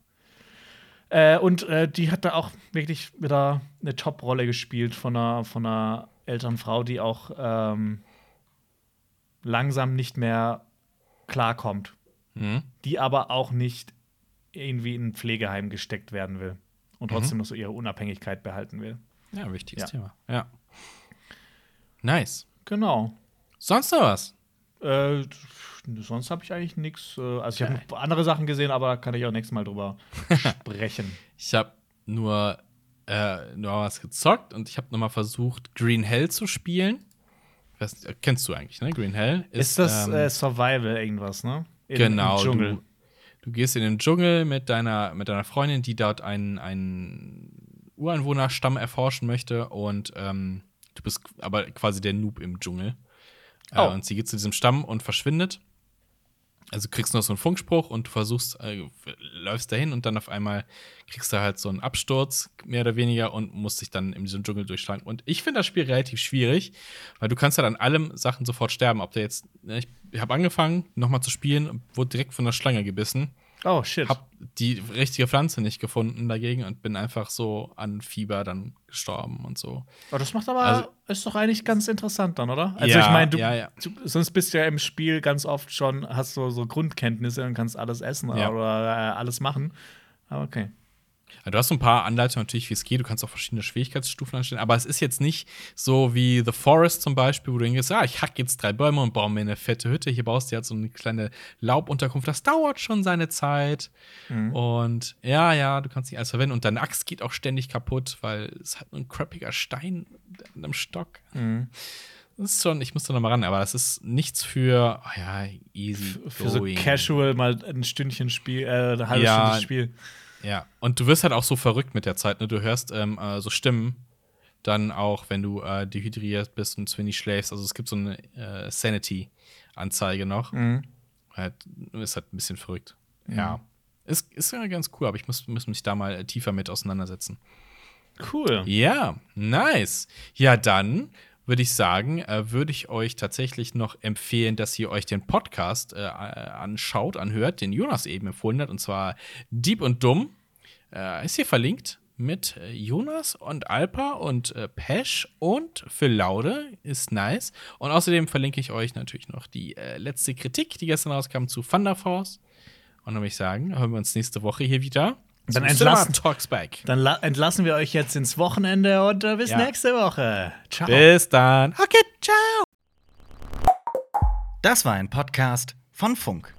Äh, und äh, die hat da auch wirklich wieder eine Top-Rolle gespielt von einer, von einer älteren Frau, die auch ähm, langsam nicht mehr klarkommt. Mhm. Die aber auch nicht irgendwie in ein Pflegeheim gesteckt werden will. Und trotzdem noch so ihre Unabhängigkeit behalten will. Ja, wichtiges Ja. Thema. Ja. Nice. Genau. Sonst noch was? Äh, sonst habe ich eigentlich nichts. Äh, also, ich habe andere Sachen gesehen, aber da kann ich auch nächstes Mal drüber sprechen. Ich habe nur, äh, nur was gezockt und ich habe nochmal versucht, Green Hell zu spielen. Äh, kennst du eigentlich, ne? Green Hell Ist, das ähm, äh, Survival irgendwas, ne? In- genau. Im Dschungel. Du, du gehst in den Dschungel mit deiner, mit deiner Freundin, die dort einen, einen Ureinwohnerstamm erforschen möchte und ähm, du bist aber quasi der Noob im Dschungel. Äh, Oh. und sie geht zu diesem Stamm und verschwindet. Also kriegst du noch so einen Funkspruch und du versuchst, äh, läufst dahin und dann auf einmal kriegst du halt so einen Absturz, mehr oder weniger, und musst dich dann in diesem Dschungel durchschlagen. Und ich finde das Spiel relativ schwierig, weil du kannst halt an allem Sachen sofort sterben. Ob der jetzt, ne, ich, habe angefangen, nochmal zu spielen, wurde direkt von der Schlange gebissen. Oh, shit. Hab die richtige Pflanze nicht gefunden dagegen und bin einfach so an Fieber dann gestorben und so. Oh, das macht aber, Also- ist doch eigentlich ganz interessant dann, oder? Also Ja, ich meine, du, ja, ja. du, sonst bist du ja im Spiel ganz oft schon, hast du so Grundkenntnisse und kannst alles essen Ja. oder äh, alles machen. Aber okay. Du hast so ein paar Anleitungen natürlich, wie es geht. Du kannst auch verschiedene Schwierigkeitsstufen anstellen. Aber es ist jetzt nicht so wie The Forest zum Beispiel, wo du denkst, ah, ich hack jetzt drei Bäume und baue mir eine fette Hütte. Hier baust du jetzt so eine kleine Laubunterkunft. Das dauert schon seine Zeit. Und ja, ja, du kannst nicht alles verwenden. Und deine Axt geht auch ständig kaputt, weil es hat nur ein crappiger Stein in einem Stock. Das ist schon, ich muss da noch mal ran, aber das ist nichts für, oh ja, easy. Für so going. casual mal ein Stündchen Spiel, äh, eine halbe Ja. Stunde Spiel. Ja, und du wirst halt auch so verrückt mit der Zeit, ne? Du hörst ähm, äh, so Stimmen, dann auch, wenn du äh, dehydriert bist und zu wenig schläfst. Also es gibt so eine äh, Sanity-Anzeige noch. Mhm. Halt, ist halt ein bisschen verrückt. Ja. Ist, ist ja ganz cool, aber ich muss, muss mich da mal äh, tiefer mit auseinandersetzen. Cool. Ja, nice. Ja, dann würde ich sagen, äh, würde ich euch tatsächlich noch empfehlen, dass ihr euch den Podcast äh, anschaut, anhört, den Jonas eben empfohlen hat, und zwar Dieb und Dumm. Äh, ist hier verlinkt mit äh, Jonas und Alpa und äh, Pesch und Phil Laude. Ist nice. Und außerdem verlinke ich euch natürlich noch die äh, letzte Kritik, die gestern rauskam zu Thunder Force. Und dann würde ich sagen, hören wir uns nächste Woche hier wieder. Dann entlassen- Cinema Talks Back. Dann la- entlassen wir euch jetzt ins Wochenende und äh, bis Ja. nächste Woche. Ciao. Bis dann. Okay, ciao. Das war ein Podcast von Funk.